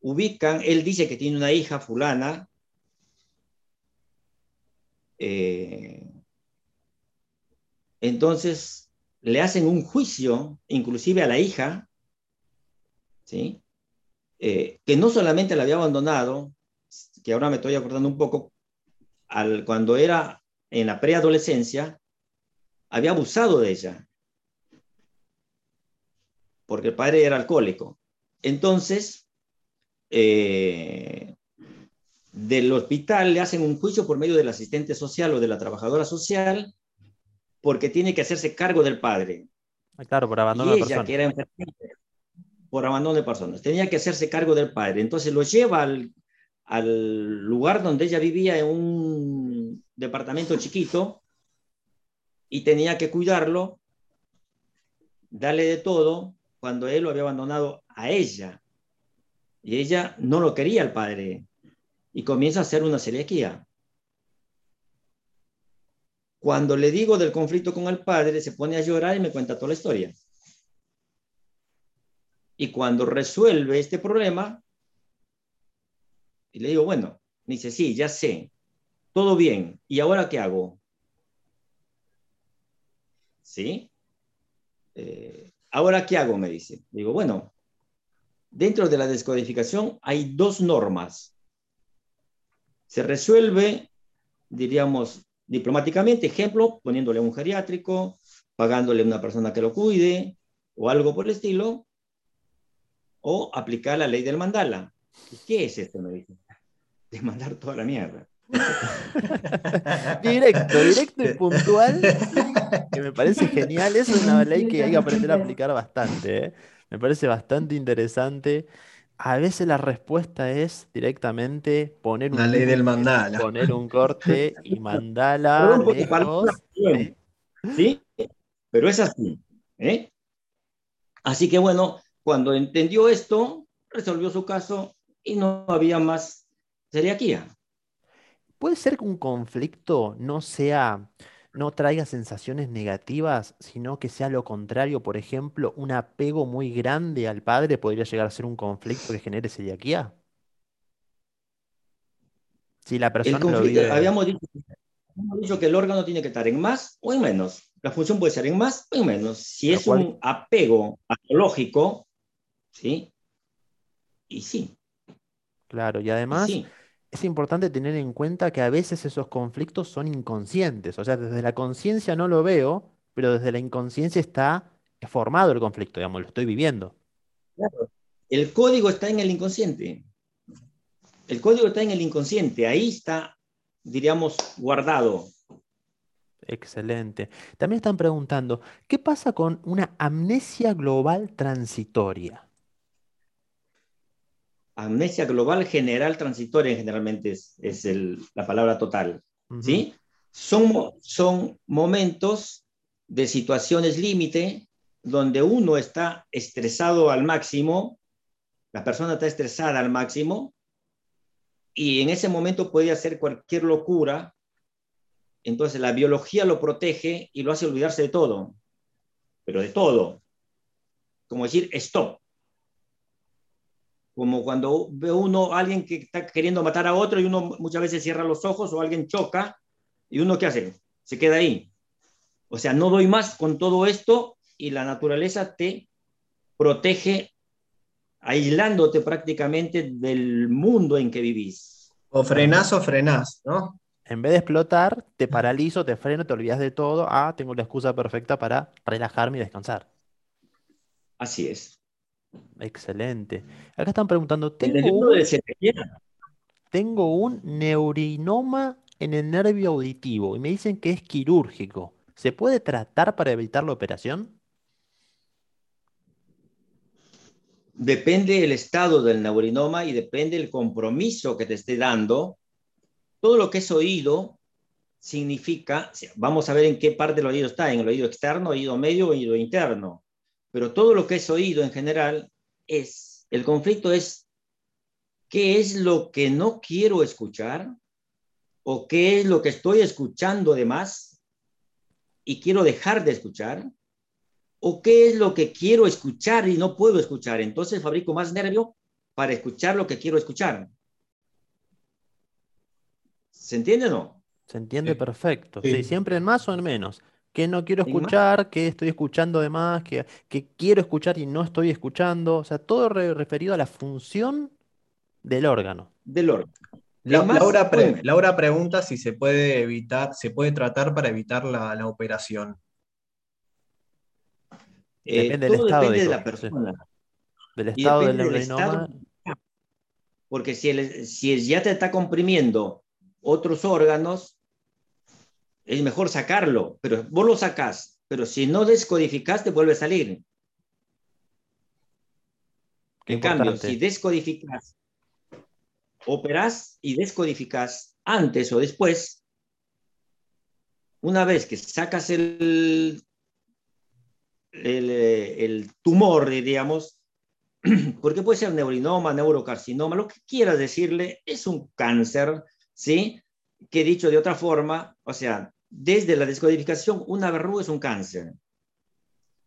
ubican, él dice que tiene una hija fulana, eh, entonces le hacen un juicio, inclusive a la hija, ¿sí? Eh, que no solamente la había abandonado, que ahora me estoy acordando un poco, al, cuando era en la preadolescencia, había abusado de ella, porque el padre era alcohólico. Entonces, eh, del hospital le hacen un juicio por medio del asistente social o de la trabajadora social porque tiene que hacerse cargo del padre. Ah, claro, por abandono de personas. Que era por abandono de personas. Tenía que hacerse cargo del padre. Entonces lo lleva al, al lugar donde ella vivía en un departamento chiquito y tenía que cuidarlo, darle de todo cuando él lo había abandonado a ella. Y ella no lo quería el padre y comienza a hacer una celiaquía. Cuando le digo del conflicto con el padre, se pone a llorar y me cuenta toda la historia. Y cuando resuelve este problema, y le digo, bueno, me dice, sí, ya sé, todo bien, ¿y ahora qué hago? ¿Sí? Eh, ¿Ahora qué hago? Me dice. Digo, bueno, dentro de la descodificación hay dos normas se resuelve, diríamos, diplomáticamente, ejemplo, poniéndole un geriátrico, pagándole a una persona que lo cuide o algo por el estilo, o aplicar la ley del mandala. ¿Qué es esto? Me dice. De mandar toda la mierda. directo, directo y puntual, que me parece genial. Es una ley que hay que aprender a aplicar bastante. ¿eh? Me parece bastante interesante. A veces la respuesta es directamente poner un, ley del mandala. poner un corte y mandala ¿Sí? Pero es así. ¿eh? Así que bueno, cuando entendió esto, resolvió su caso y no había más seriaquía. ¿Puede ser que un conflicto no sea no traiga sensaciones negativas, sino que sea lo contrario, por ejemplo, un apego muy grande al padre podría llegar a ser un conflicto que genere celiaquía. Si la persona lo vive... habíamos, dicho, que el órgano tiene que estar en más o en menos. La función puede ser en más o en menos. Si es un apego patológico, ¿sí? Y sí. Claro, y además es importante tener en cuenta que a veces esos conflictos son inconscientes. O sea, desde la conciencia no lo veo, pero desde la inconsciencia está formado el conflicto, digamos, lo estoy viviendo. Claro. El código está en el inconsciente. El código está en el inconsciente, ahí está, diríamos, guardado. Excelente. También están preguntando, ¿qué pasa con una amnesia global transitoria? Amnesia global general transitoria generalmente es, es la palabra total, ¿sí? Son, son momentos de situaciones límite donde uno está estresado al máximo, la persona está estresada al máximo y en ese momento puede hacer cualquier locura, entonces la biología lo protege y lo hace olvidarse de todo, pero de todo, como decir, stop, como cuando ve uno a alguien que está queriendo matar a otro y uno muchas veces cierra los ojos o alguien choca y uno qué hace? Se queda ahí. O sea, no doy más con todo esto y la naturaleza te protege aislándote prácticamente del mundo en que vivís. O frenás o frenás, ¿no? En vez de explotar, te paralizo, te freno, te olvidas de todo. Ah, tengo la excusa perfecta para relajarme y descansar. Así es. Excelente. Acá están preguntando, tengo un, tengo neurinoma en el nervio auditivo y me dicen que es quirúrgico. ¿Se puede tratar para evitar la operación? depende del estado del neurinoma y depende del compromiso que te esté dando. Todo lo que es oído significa, vamos a ver en qué parte del oído está, en el oído externo, oído medio, oído interno. Pero todo lo que es oído en general es, el conflicto es, ¿qué es lo que no quiero escuchar? ¿O qué es lo que estoy escuchando de más y quiero dejar de escuchar? ¿O qué es lo que quiero escuchar y no puedo escuchar? Entonces fabrico más nervio para escuchar lo que quiero escuchar. ¿Se entiende o no? Se entiende Sí. perfecto. Sí. Sí, siempre en más o en menos. Que no quiero escuchar, que estoy escuchando de más, que, que quiero escuchar y no estoy escuchando. O sea, todo re- referido a la función del órgano. Del órgano. La- Laura, pre- Laura pregunta si se puede evitar, se puede tratar para evitar la, la operación. eh, Depende del todo estado, depende de la sí. persona. Del estado del del estado. Porque si, el- si ya te está comprimiendo otros órganos, es mejor sacarlo, pero vos lo sacás, pero si no descodificas, te vuelve a salir. Qué En cambio, si descodificas, operás y descodificas antes o después, una vez que sacas el, el, el tumor, diríamos, porque puede ser neurinoma, neurocarcinoma, lo que quieras decirle, es un cáncer, ¿sí? Que dicho de otra forma, o sea, desde la descodificación, una verruga es un cáncer.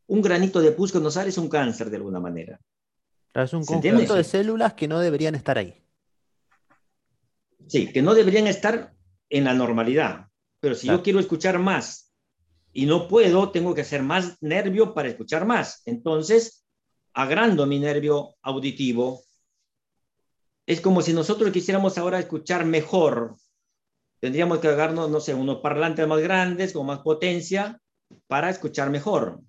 Un granito de pus no sale es un cáncer de alguna manera. Es un conjunto de células que no deberían estar ahí. Sí, que no deberían estar en la normalidad. Pero si Claro. yo quiero escuchar más y no puedo, tengo que hacer más nervio para escuchar más. Entonces, agrando mi nervio auditivo. Es como si nosotros quisiéramos ahora escuchar mejor. Tendríamos que agarrarnos, no sé, unos parlantes más grandes, con más potencia, para escuchar mejor.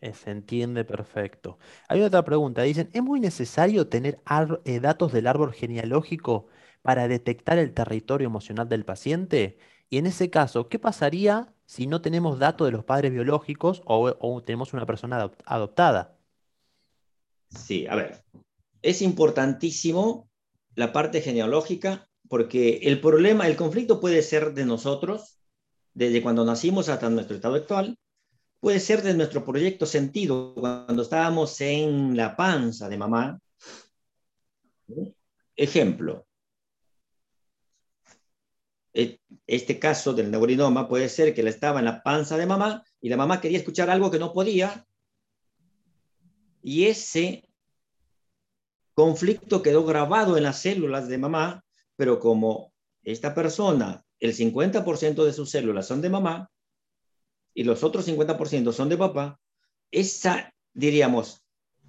Eh, Se entiende perfecto. Hay otra pregunta. Dicen, ¿es muy necesario tener eh, datos del árbol genealógico para detectar el territorio emocional del paciente? Y en ese caso, ¿qué pasaría si no tenemos datos de los padres biológicos o, o tenemos una persona adop- adoptada? Sí, a ver, es importantísimo la parte genealógica porque el problema, el conflicto puede ser de nosotros, desde cuando nacimos hasta nuestro estado actual, puede ser de nuestro proyecto sentido, cuando estábamos en la panza de mamá. Ejemplo, e- este caso del neurinoma puede ser que él estaba en la panza de mamá y la mamá quería escuchar algo que no podía y ese conflicto quedó grabado en las células de mamá, pero como esta persona, el 50% de sus células son de mamá y los otros 50% son de papá, esa, diríamos,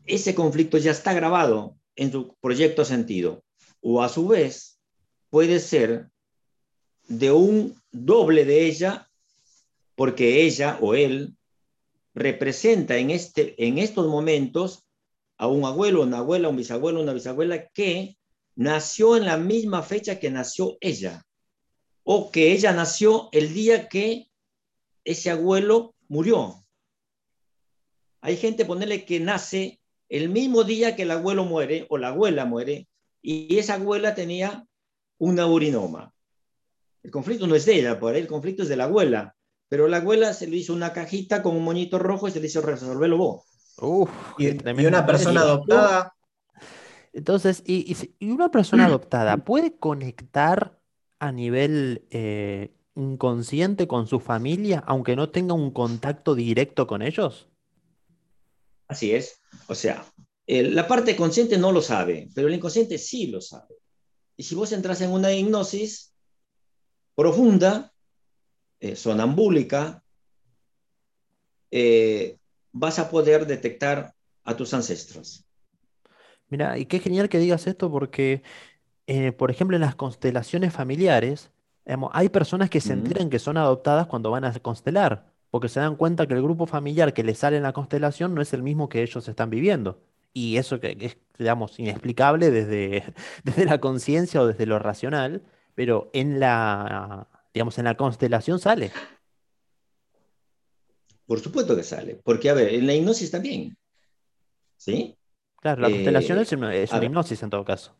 ese conflicto ya está grabado en su proyecto sentido. O a su vez, puede ser de un doble de ella, porque ella o él representa en, este, en estos momentos a un abuelo, una abuela, un bisabuelo, una bisabuela que nació en la misma fecha que nació ella, o que ella nació el día que ese abuelo murió. Hay gente, ponerle que nace el mismo día que el abuelo muere o la abuela muere, y esa abuela tenía un neurinoma. El conflicto no es de ella, por ahí el conflicto es de la abuela, pero la abuela se le hizo una cajita con un moñito rojo y se le hizo resolverlo vos. Uf, Y, una persona adoptada, Entonces, y, y si- y una persona adoptada puede conectar a nivel eh, inconsciente con su familia, aunque no tenga un contacto directo con ellos? Así es. O sea, la parte consciente no lo sabe, pero el inconsciente sí lo sabe. Y si vos entras en una hipnosis profunda, eh, sonambúlica, eh, vas a poder detectar a tus ancestros. Mira, y qué genial que digas esto porque, eh, por ejemplo, en las constelaciones familiares hay personas que se enteran que son adoptadas cuando van a constelar, porque se dan cuenta que el grupo familiar que les sale en la constelación no es el mismo que ellos están viviendo. Y eso que es, digamos, inexplicable desde, desde la conciencia o desde lo racional, pero en la, digamos, en la constelación sale. Por supuesto que sale, porque a ver, en la hipnosis también, ¿sí? Claro, la constelación Eh, es una, es una ver. hipnosis en todo caso.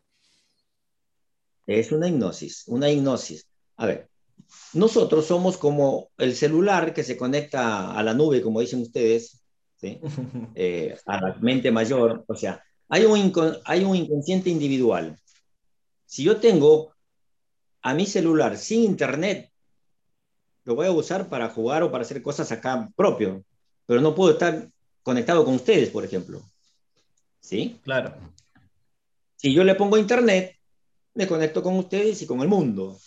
Es una hipnosis, una hipnosis. A ver, nosotros somos como el celular que se conecta a la nube, como dicen ustedes, ¿sí? Eh, a la mente mayor. O sea, hay un, hay un inconsciente individual. Si yo tengo a mi celular sin internet, lo voy a usar para jugar o para hacer cosas acá propio, pero no puedo estar conectado con ustedes, por ejemplo. ¿Sí? Claro. Si yo le pongo internet, me conecto con ustedes y con el mundo.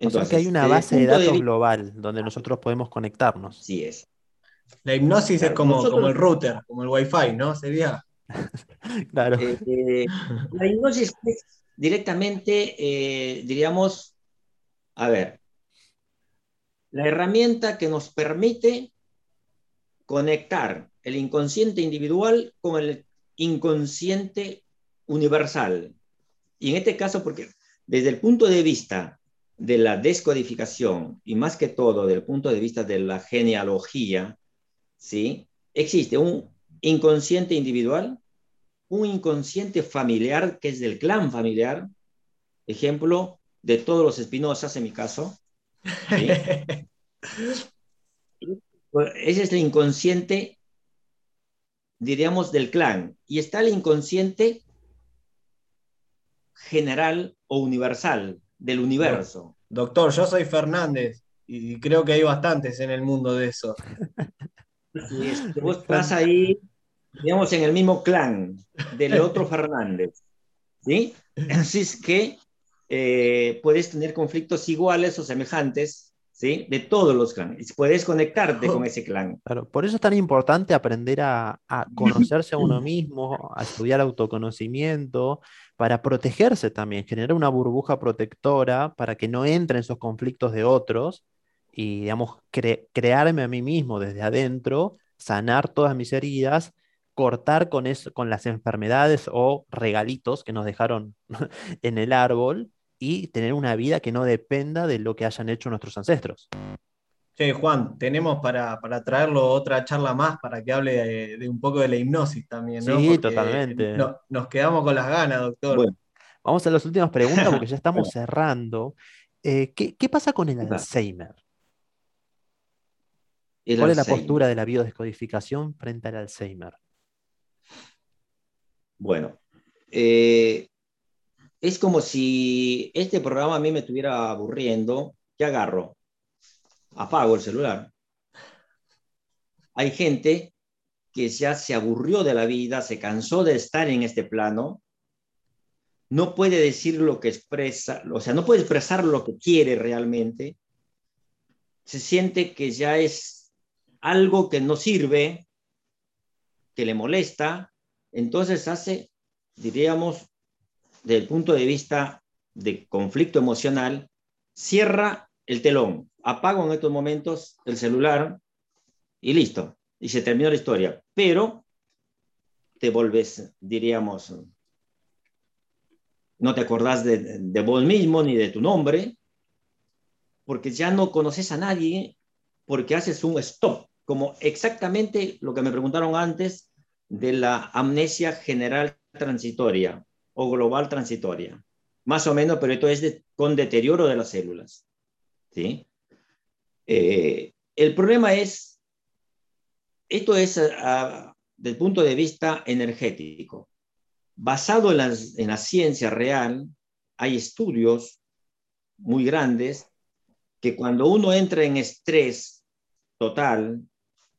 O sea que hay una base de datos global donde nosotros podemos conectarnos. Sí es. La hipnosis Claro, es como, nosotros- como el router, como el wifi, ¿no? Sería. Claro. Eh, eh, la hipnosis es directamente, eh, diríamos, a ver, la herramienta que nos permite conectar el inconsciente individual con el inconsciente universal. Y en este caso, porque desde el punto de vista de la descodificación y más que todo del punto de vista de la genealogía, ¿sí? Existe un inconsciente individual, un inconsciente familiar que es del clan familiar, ejemplo de todos los espinosas en mi caso. ¿sí? Ese es el inconsciente, diríamos, del clan. Y está el inconsciente general o universal, del universo. Doctor, yo soy Fernández y creo que hay bastantes en el mundo de eso. Y vos estás ahí, digamos, en el mismo clan del otro Fernández. ¿Sí? Así es que eh, puedes tener conflictos iguales o semejantes, ¿sí? De todos los clanes. Puedes conectarte con ese clan. Claro, por eso es tan importante aprender a, a conocerse a uno mismo, a estudiar autoconocimiento, para protegerse también, generar una burbuja protectora para que no entre en esos conflictos de otros y, digamos, cre- crearme a mí mismo desde adentro, sanar todas mis heridas, cortar con, eso, con las enfermedades o regalitos que nos dejaron en el árbol y tener una vida que no dependa de lo que hayan hecho nuestros ancestros. Che, Juan, tenemos para, para traerlo otra charla más para que hable de, de un poco de la hipnosis también, ¿no? Sí, Porque totalmente. no- nos quedamos con las ganas, doctor. Bueno, Vamos a las últimas preguntas porque ya estamos cerrando. Eh, ¿qué, qué pasa con el. Alzheimer? el ¿Cuál es la postura de la biodescodificación frente al Alzheimer? Bueno, eh, es como si este programa a mí me estuviera aburriendo. ¿Qué agarro? Apago el celular. Hay gente que ya se aburrió de la vida, se cansó de estar en este plano, no puede decir lo que expresa, o sea, no puede expresar lo que quiere realmente, se siente que ya es algo que no sirve, que le molesta, entonces hace, diríamos, desde el punto de vista de conflicto emocional, cierra el telón, apago en estos momentos el celular y listo, y se terminó la historia. Pero te volves, diríamos, no te acordás de, de vos mismo ni de tu nombre, porque ya no conoces a nadie, porque haces un stop, como exactamente lo que me preguntaron antes de la amnesia general transitoria o global transitoria. Más o menos, pero esto es con deterioro de las células. ¿sí? Eh, el problema es, esto es ah, del punto de vista energético. Basado en, en la ciencia real, hay estudios muy grandes que cuando uno entra en estrés total,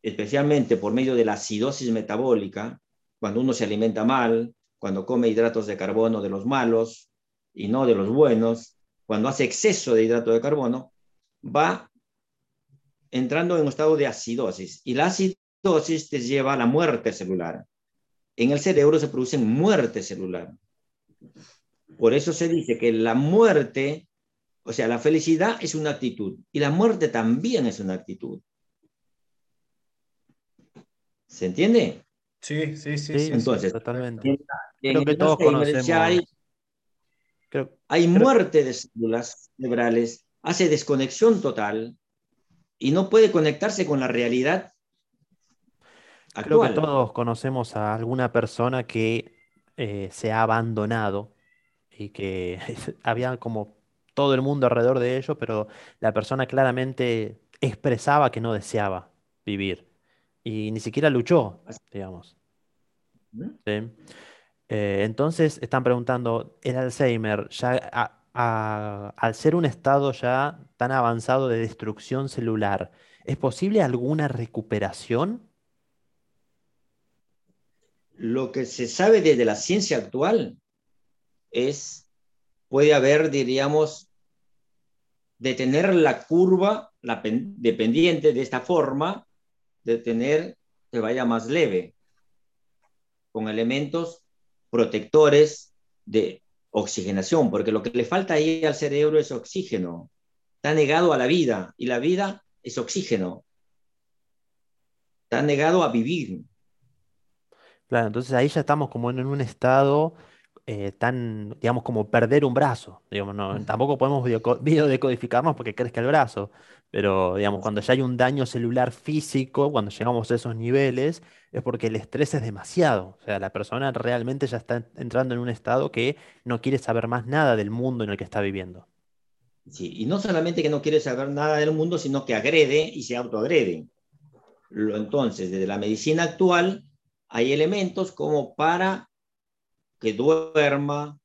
especialmente por medio de la acidosis metabólica, cuando uno se alimenta mal, cuando come hidratos de carbono de los malos y no de los buenos, cuando hace exceso de hidrato de carbono, va entrando en un estado de acidosis. Y la acidosis te lleva a la muerte celular. En el cerebro se produce muerte celular. Por eso se dice que la muerte O sea, la felicidad es una actitud y la muerte también es una actitud. ¿Se entiende? Sí, sí, sí. Sí, sí, Entonces, totalmente. En Creo que todos Alzheimer ya hay, conocemos. Creo- hay creo- muerte de células cerebrales, hace desconexión total y no puede conectarse con la realidad Creo que todos conocemos a alguna persona que eh, se ha abandonado y que había como todo el mundo alrededor de ellos, pero la persona claramente expresaba que no deseaba vivir y ni siquiera luchó, digamos. ¿sí? Eh, entonces están preguntando, ¿el Alzheimer ya a- a- al ser un estado ya tan avanzado de destrucción celular, ¿es posible alguna recuperación? Lo que se sabe desde la ciencia actual es, puede haber, diríamos, detener la curva la pen- dependiente de esta forma, de tener que vaya más leve, con elementos protectores de oxigenación, porque lo que le falta ahí al cerebro es oxígeno. Está negado a la vida y la vida es oxígeno. Está negado a vivir. Claro, entonces ahí ya estamos como en un estado eh, tan, digamos, como perder un brazo. Digamos, no, tampoco podemos biodecodificarnos porque crezca el brazo, pero digamos, cuando ya hay un daño celular físico, cuando llegamos a esos niveles, es porque el estrés es demasiado. O sea, la persona realmente ya está entrando en un estado que no quiere saber más nada del mundo en el que está viviendo. Sí, y no solamente que no quiere saber nada del mundo, sino que agrede y se autoagrede. Entonces, desde la medicina actual hay elementos como para que duerma,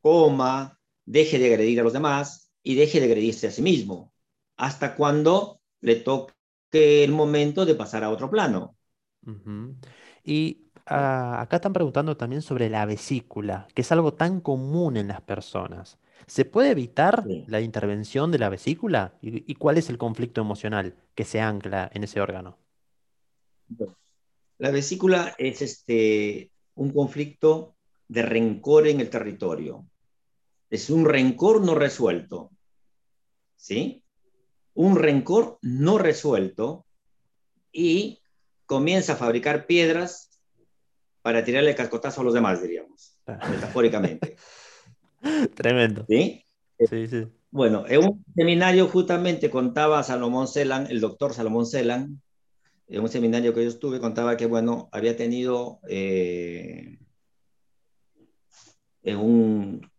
coma, deje de agredir a los demás y deje de agredirse a sí mismo, hasta cuando le toque el momento de pasar a otro plano. Y ah, acá están preguntando también sobre la vesícula, que es algo tan común en las personas. ¿Se puede evitar Sí. la intervención de la vesícula? ¿Y, y cuál es el conflicto emocional que se ancla en ese órgano? La vesícula es este, un conflicto de rencor en el territorio. Es un rencor no resuelto. ¿Sí? Un rencor no resuelto y comienza a fabricar piedras para tirarle cascotazo a los demás, diríamos, metafóricamente. Tremendo. ¿Sí? Sí, sí. Bueno, en un seminario justamente contaba Salomón Celan, el doctor Salomón Celan, en un seminario que yo estuve, contaba que, bueno, había tenido eh, en un,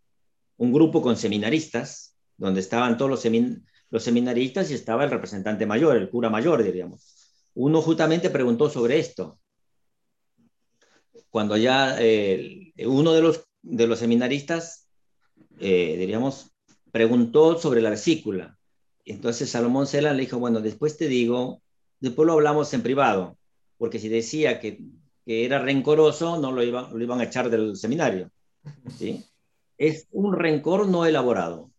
un, grupo con seminaristas, donde estaban todos los, semin los, seminaristas y estaba el representante mayor, el cura mayor, diríamos. Uno justamente preguntó sobre esto. Cuando ya eh, uno de los, de los seminaristas, eh, diríamos, preguntó sobre la vesícula. Entonces Salomón Celan le dijo, bueno, después te digo, después lo hablamos en privado, porque si decía que, que era rencoroso, no lo, iba, lo, iban a echar del seminario. ¿sí? Es un rencor no elaborado.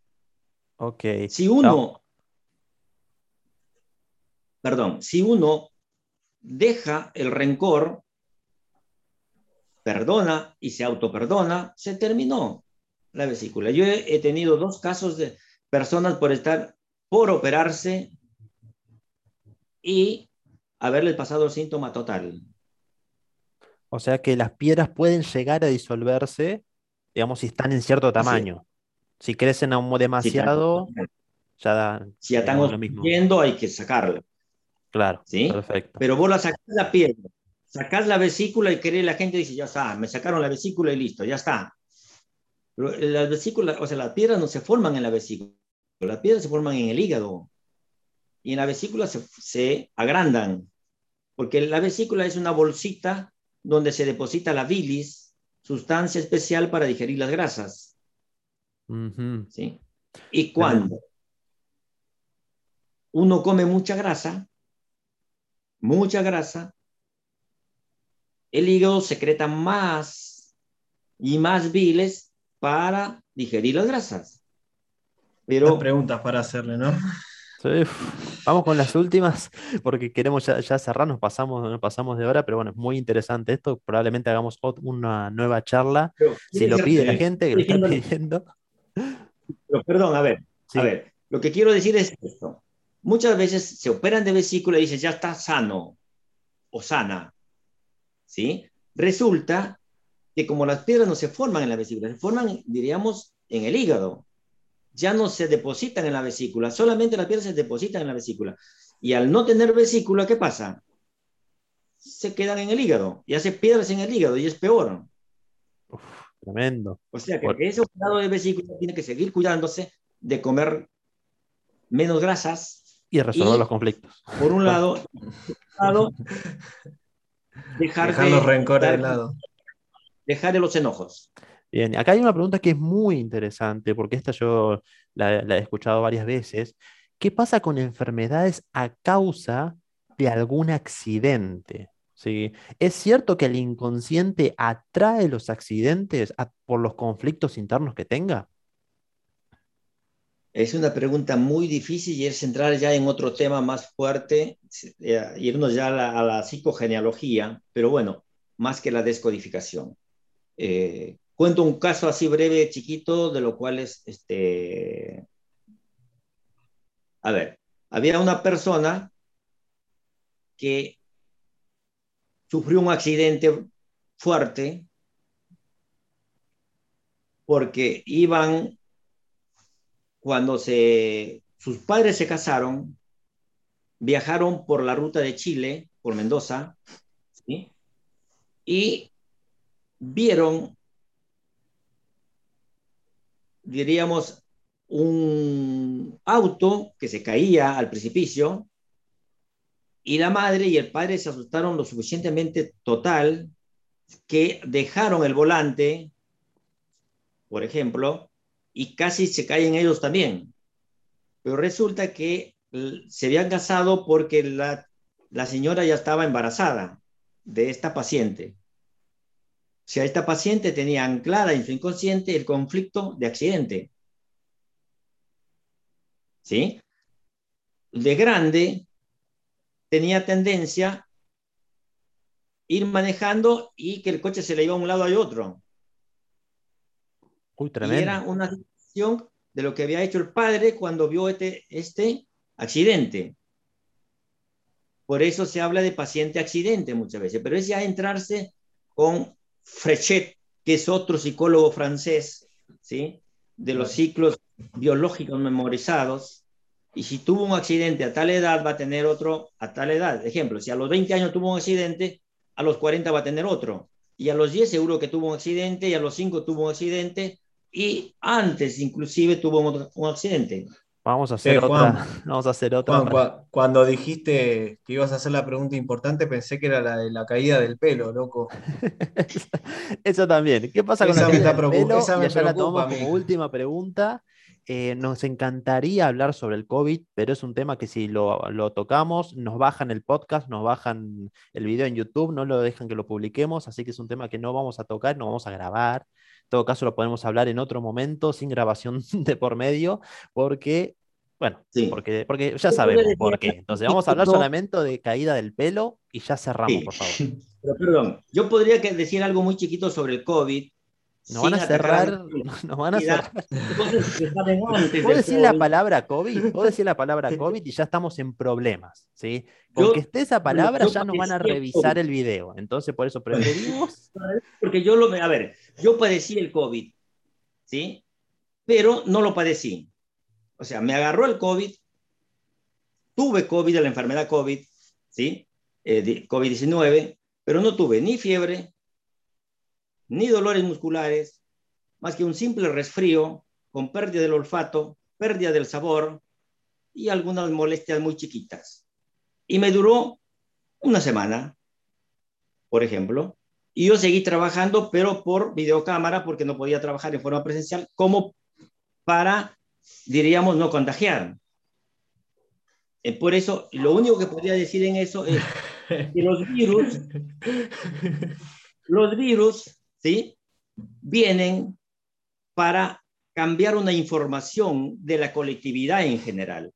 Ok. Si uno, no. perdón, si uno deja el rencor, perdona y se autoperdona, se terminó la vesícula. Yo he, he tenido dos casos de personas por estar, por operarse y haberles pasado el síntoma total. O sea que las piedras pueden llegar a disolverse, digamos, si están en cierto tamaño. Si crecen aún demasiado, si ya da. Si ya están yendo, hay que sacarla. Claro, ¿sí? perfecto. Pero vos la sacás la piedra, sacás la vesícula y querés, la gente dice, ya está, me sacaron la vesícula y listo, ya está. Las vesículas, o sea, las piedras no se forman en la vesícula, las piedras se forman en el hígado. Y en la vesícula se, se agrandan, porque la vesícula es una bolsita donde se deposita la bilis, sustancia especial para digerir las grasas. Uh -huh. ¿sí? Y cuando uno come mucha grasa, mucha grasa, el hígado secreta más y más biles para digerir las grasas. Pero Las preguntas para hacerle, ¿no? Sí, vamos con las últimas, porque queremos ya, ya, cerrar, nos pasamos, nos pasamos de hora, pero bueno, es muy interesante esto. Probablemente hagamos una nueva charla. Pero, si lo pide la gente, que lo está pidiendo. Pero, perdón, a ver, A ver, lo que quiero decir es esto. Muchas veces se operan de vesícula y dicen, ya está sano o sana. ¿Sí? Resulta que como las piedras no se forman en la vesícula, se forman, diríamos, en el hígado. Ya no se depositan en la vesícula, solamente las piedras se depositan en la vesícula. Y al no tener vesícula, ¿qué pasa? Se quedan en el hígado y hace piedras en el hígado y es peor. Tremendo. O sea que ese operado de vesícula tiene que seguir cuidándose de comer menos grasas. Y resolver los conflictos. Por un lado, dejar, los rencores de lado. Dejar de los enojos. Bien, acá hay una pregunta que es muy interesante, porque esta yo la, he escuchado varias veces. ¿Qué pasa con enfermedades a causa de algún accidente? ¿Sí? ¿Es cierto que el inconsciente atrae los accidentes por los conflictos internos que tenga? Es una pregunta muy difícil y es entrar ya en otro tema más fuerte, eh, irnos ya a la, psicogenealogía, pero bueno, más que la descodificación. Eh, cuento un caso así breve, chiquito, de lo cual es, este, a ver, había una persona que sufrió un accidente fuerte porque iban cuando sus padres se casaron, viajaron por la ruta de Chile, por Mendoza, y vieron, diríamos, un auto que se caía al precipicio y la madre y el padre se asustaron lo suficientemente total que dejaron el volante, por ejemplo, y casi se caen ellos también. Pero resulta que se habían casado porque la, la señora ya estaba embarazada de esta paciente. O sea, esta paciente tenía anclada en su inconsciente el conflicto de accidente. ¿Sí? De grande tenía tendencia a ir manejando y que el coche se le iba a un lado y otro. Uy, tremendo. Y era una situación de lo que había hecho el padre cuando vio este, este accidente. Por eso se habla de paciente accidente muchas veces, pero es ya entrarse con Frechet, que es otro psicólogo francés, ¿sí? De los ciclos biológicos memorizados. Y si tuvo un accidente a tal edad, va a tener otro a tal edad. Ejemplo, si a los 20 años tuvo un accidente, a los 40 va a tener otro. Y a los 10 seguro que tuvo un accidente, y a los 5 tuvo un accidente, y antes inclusive tuvo un, accidente. Vamos a hacer otra. vamos a hacer otra. cuando dijiste que ibas a hacer la pregunta importante, pensé que era la de la caída del pelo, loco. Eso también. ¿Qué pasa con la caída del pelo? Esa me ya la tomamos como última pregunta. Eh, nos encantaría hablar sobre el COVID, pero es un tema que si lo, lo, tocamos, nos bajan el podcast, nos bajan el video en YouTube, no lo dejan que lo publiquemos, así que es un tema que no vamos a tocar, no vamos a grabar. En todo caso, lo podemos hablar en otro momento, sin grabación de por medio, porque, bueno, porque, porque ya sabemos por qué. Entonces, vamos a hablar solamente de caída del pelo y ya cerramos, por favor. Pero, perdón, yo podría decir algo muy chiquito sobre el COVID, nos van a cerrar. Nos van a cerrar. ¿Puedo decir la palabra COVID? ¿Puedo decir la palabra COVID y ya estamos en problemas? ¿sí? Con que esté esa palabra ya nos van a revisar el video. Entonces, por eso preferimos. Porque yo lo. A ver, yo padecí el COVID, ¿sí? Pero no lo padecí. O sea, me agarró el COVID, tuve COVID, la enfermedad COVID, ¿sí? Eh, COVID-19, pero no tuve ni fiebre, ni dolores musculares, más que un simple resfrío con pérdida del olfato, pérdida del sabor y algunas molestias muy chiquitas. Y me duró una semana, por ejemplo, y yo seguí trabajando, pero por videocámara, porque no podía trabajar en forma presencial, como para, diríamos, no contagiar. Eh, por eso, lo único que podría decir en eso es que los virus, los virus ¿sí? Vienen para cambiar una información de la colectividad en general,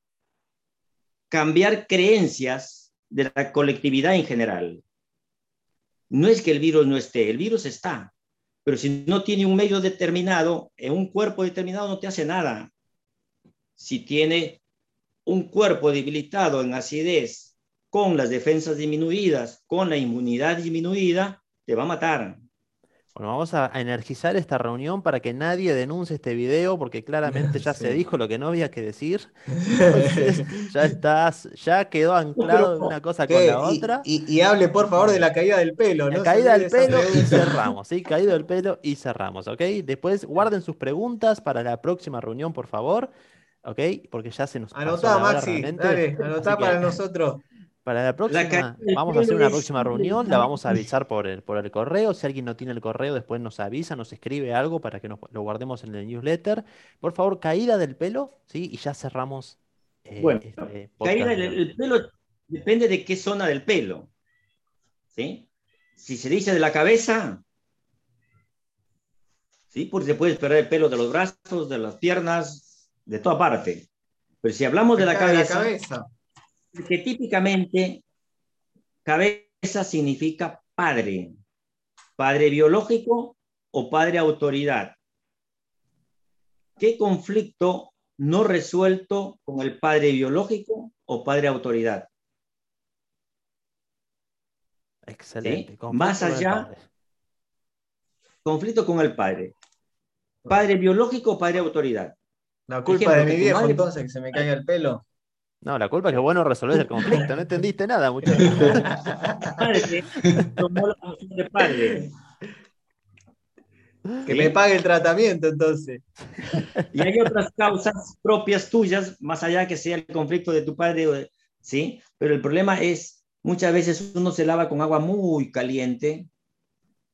cambiar creencias de la colectividad en general. No es que el virus no esté, el virus está, pero si no tiene un medio determinado, en un cuerpo determinado no te hace nada. si tiene un cuerpo debilitado en acidez, con las defensas disminuidas, con la inmunidad disminuida, te va a matar. Bueno, vamos a energizar esta reunión para que nadie denuncie este video, porque claramente ya se dijo lo que no había que decir. Entonces, ya estás, ya quedó anclado una cosa con la otra. Y, y hable, por favor, de la caída del pelo. La ¿no? caída del pelo y cerramos, ¿sí? Caído del pelo y cerramos, ¿ok? Después guarden sus preguntas para la próxima reunión, por favor, ¿ok? Porque ya se nos Anotá, Maxi, dale, anotá para nosotros. Para la próxima, vamos a hacer una próxima reunión, la vamos a avisar por el, por el correo. Si alguien no tiene el correo, después nos avisa, nos escribe algo para que nos, lo guardemos en el newsletter. Por favor, caída del pelo, ¿sí? Y ya cerramos eh, Bueno, este Caída de del pelo depende de qué zona del pelo. ¿Sí? Si se dice de la cabeza, ¿sí? Porque se puede perder el pelo de los brazos, de las piernas, de toda parte. Pero si hablamos de la cabeza, cabeza. Que típicamente cabeza significa padre, padre biológico o padre autoridad. ¿Qué conflicto no resuelto con el padre biológico o padre autoridad? Excelente. Más allá-. Conflicto con el padre. Padre biológico o padre autoridad. La culpa Ejemplo, de mi viejo, madre- entonces, que se me caiga el pelo. No, la culpa es que vos no resolvés el conflicto, no entendiste nada, muchachos. Padre tomó la función de padre. Que me pague el tratamiento, entonces. Y hay otras causas propias tuyas, más allá que sea el conflicto de tu padre, ¿sí? Pero el problema es, muchas veces uno se lava con agua muy caliente,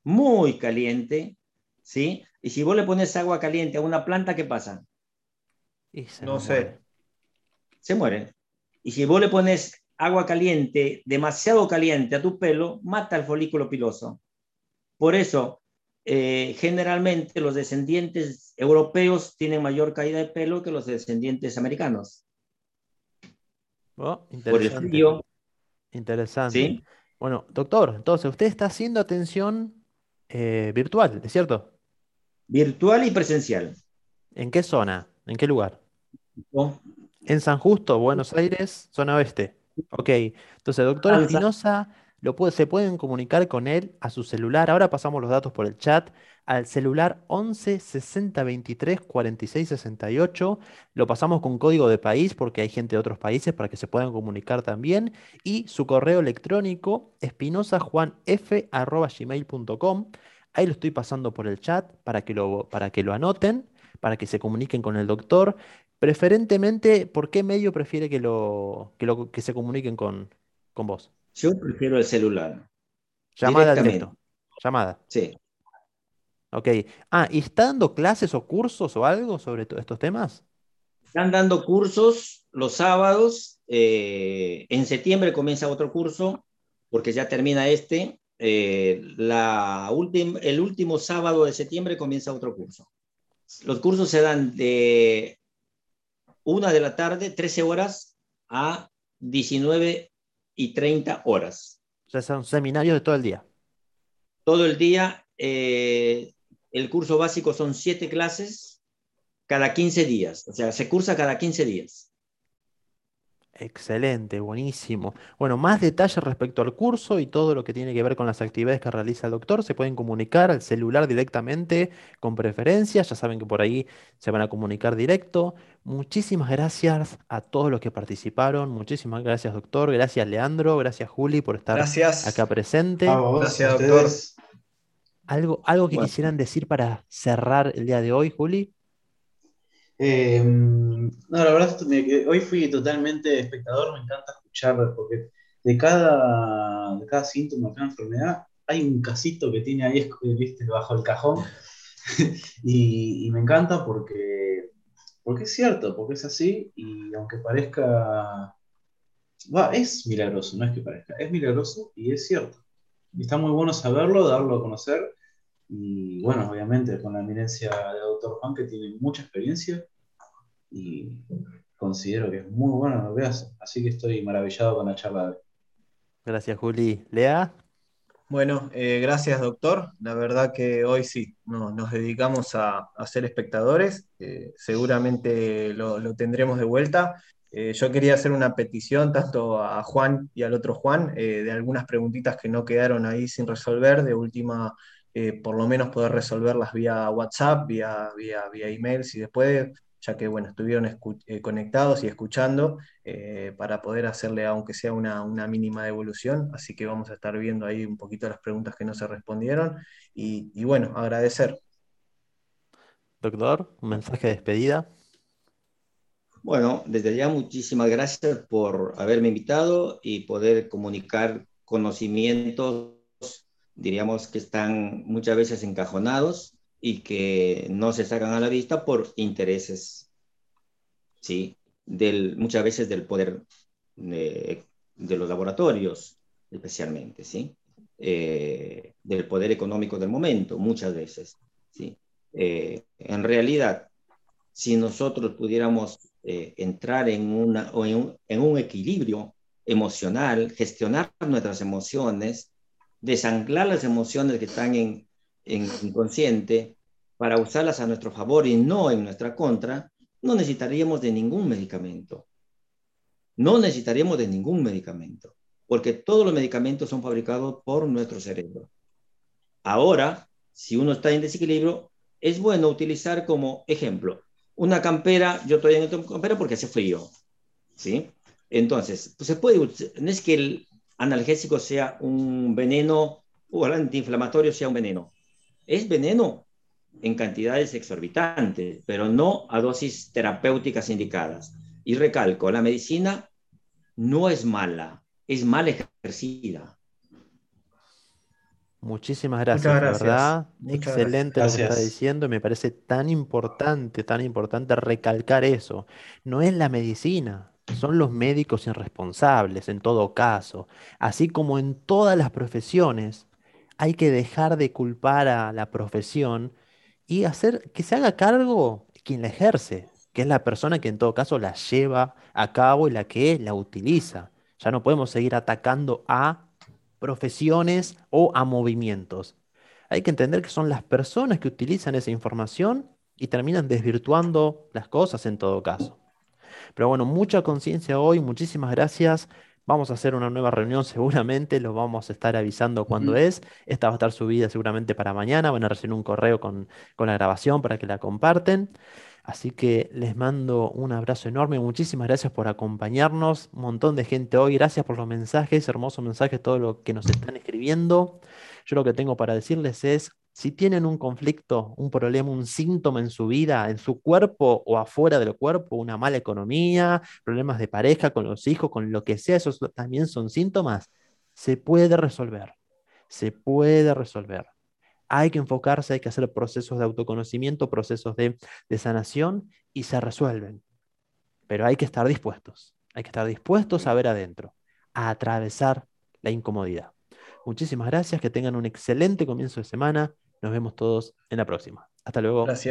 muy caliente, ¿sí? Y si vos le pones agua caliente a una planta, ¿qué pasa? Y No sé. muere. Se muere. Y si vos le pones agua caliente, demasiado caliente a tu pelo, mata el folículo piloso. Por eso, eh, generalmente los descendientes europeos tienen mayor caída de pelo que los descendientes americanos. Oh, Por el interesante. frío, Interesante. ¿sí? Bueno, doctor, entonces usted está haciendo atención eh, virtual, ¿es cierto? Virtual y presencial. ¿En qué zona? ¿En qué lugar? ¿no? En San Justo, Buenos Aires, zona oeste. Ok, entonces, doctor Alza. Espinosa, lo puede- se pueden comunicar con él a su celular. Ahora pasamos los datos por el chat. Al celular 11 60 23 46 68. Lo pasamos con código de país porque hay gente de otros países para que se puedan comunicar también. Y su correo electrónico, espinosajuanf.gmail.com. Ahí lo estoy pasando por el chat para que lo, para que lo anoten, para que se comuniquen con el doctor. Preferentemente, ¿por qué medio prefiere que, lo, que, lo- que se comuniquen con, con vos? Yo prefiero el celular. Llamada directo. Llamada. Sí. Ok. Ah, ¿y está dando clases o cursos o algo sobre to- estos temas? Están dando cursos los sábados. eh, en septiembre comienza otro curso, porque ya termina este. eh, la el último sábado de septiembre comienza otro curso. Los cursos se dan de una de la tarde, 13 horas, a 19 y 30 horas. O sea, son seminarios de todo el día. Todo el día, eh, el curso básico son siete clases cada 15 días. O sea, se cursa cada 15 días. Excelente, buenísimo. Bueno, más detalles respecto al curso y todo lo que tiene que ver con las actividades que realiza el doctor, se pueden comunicar al celular directamente con preferencias, ya saben que por ahí se van a comunicar directo. Muchísimas gracias a todos los que participaron, muchísimas gracias doctor, gracias Leandro, gracias Juli por estar Gracias. acá presente. A vos, Gracias, a doctor. ustedes. ¿Algo, algo que Bueno. quisieran decir para cerrar el día de hoy, Juli? Eh, no, la verdad, me- hoy fui totalmente espectador, me encanta escuchar, porque de cada, de cada síntoma, cada enfermedad, hay un casito que tiene ahí viste, bajo el cajón. y, y me encanta porque, porque es cierto, porque es así, y aunque parezca. Va, es milagroso, no es que parezca, es milagroso y es cierto. Y está muy bueno saberlo, darlo a conocer. Y bueno, obviamente con la eminencia del doctor Juan, que tiene mucha experiencia y considero que es muy bueno lo que hace. Así que estoy maravillado con la charla de hoy. Gracias, Juli. Lea. Bueno, eh, gracias doctor. La verdad que hoy sí, nos dedicamos a, ser espectadores. Eh, seguramente lo, tendremos de vuelta. Eh, yo quería hacer una petición tanto a Juan y al otro Juan de algunas preguntitas que no quedaron ahí sin resolver. De última, por lo menos poder resolverlas vía WhatsApp, vía, vía, vía email, si después ya que bueno, estuvieron eh, conectados y escuchando eh, para poder hacerle, aunque sea una, mínima devolución. Así que vamos a estar viendo ahí un poquito las preguntas que no se respondieron. Y, bueno, agradecer. Doctor, un mensaje de despedida. Bueno, desde ya muchísimas gracias por haberme invitado y poder comunicar conocimientos, diríamos que están muchas veces encajonados y que no se sacan a la vista por intereses, ¿sí? Del, muchas veces del poder de, los laboratorios, especialmente, ¿sí? Eh, del poder económico del momento, muchas veces, ¿sí? Eh, en realidad, si nosotros pudiéramos eh, entrar en, una, o en, un, en un equilibrio emocional, gestionar nuestras emociones, desanclar las emociones que están en, en inconsciente para usarlas a nuestro favor y no en nuestra contra, no necesitaríamos de ningún medicamento. No necesitaríamos de ningún medicamento, porque todos los medicamentos son fabricados por nuestro cerebro. Ahora, si uno está en desequilibrio, es bueno utilizar como ejemplo una campera, yo estoy en esta campera porque hace frío, ¿sí? Entonces, pues se puede, no es que el analgésico sea un veneno o el antiinflamatorio sea un veneno, es veneno en cantidades exorbitantes, pero no a dosis terapéuticas indicadas. Y recalco, la medicina no es mala, es mal ejercida. Muchísimas gracias, verdad. Excelente lo que está diciendo. Me parece tan importante, tan importante recalcar eso. No es la medicina, son los médicos irresponsables en todo caso. Así como en todas las profesiones, hay que dejar de culpar a la profesión y hacer que se haga cargo quien la ejerce, que es la persona que en todo caso la lleva a cabo y la que la utiliza. Ya no podemos seguir atacando a profesiones o a movimientos. Hay que entender que son las personas que utilizan esa información y terminan desvirtuando las cosas en todo caso. Pero bueno, mucha conciencia hoy, muchísimas gracias Vamos a hacer una nueva reunión seguramente, lo vamos a estar avisando cuando es. Esta va a estar subida seguramente para mañana, van a recibir un correo con, con la grabación para que la comparten. Así que les mando un abrazo enorme, muchísimas gracias por acompañarnos, un montón de gente hoy, gracias por los mensajes, hermosos mensajes, todo lo que nos están escribiendo. Yo lo que tengo para decirles es, si tienen un conflicto, un problema, un síntoma en su vida, en su cuerpo o afuera del cuerpo, una mala economía, problemas de pareja con los hijos, con lo que sea, esos también son síntomas, se puede resolver, se puede resolver. Hay que enfocarse, hay que hacer procesos de autoconocimiento, procesos de, de sanación y se resuelven. Pero hay que estar dispuestos, hay que estar dispuestos a ver adentro, a atravesar la incomodidad. Muchísimas gracias, que tengan un excelente comienzo de semana nos vemos todos en la próxima. Hasta luego. Gracias.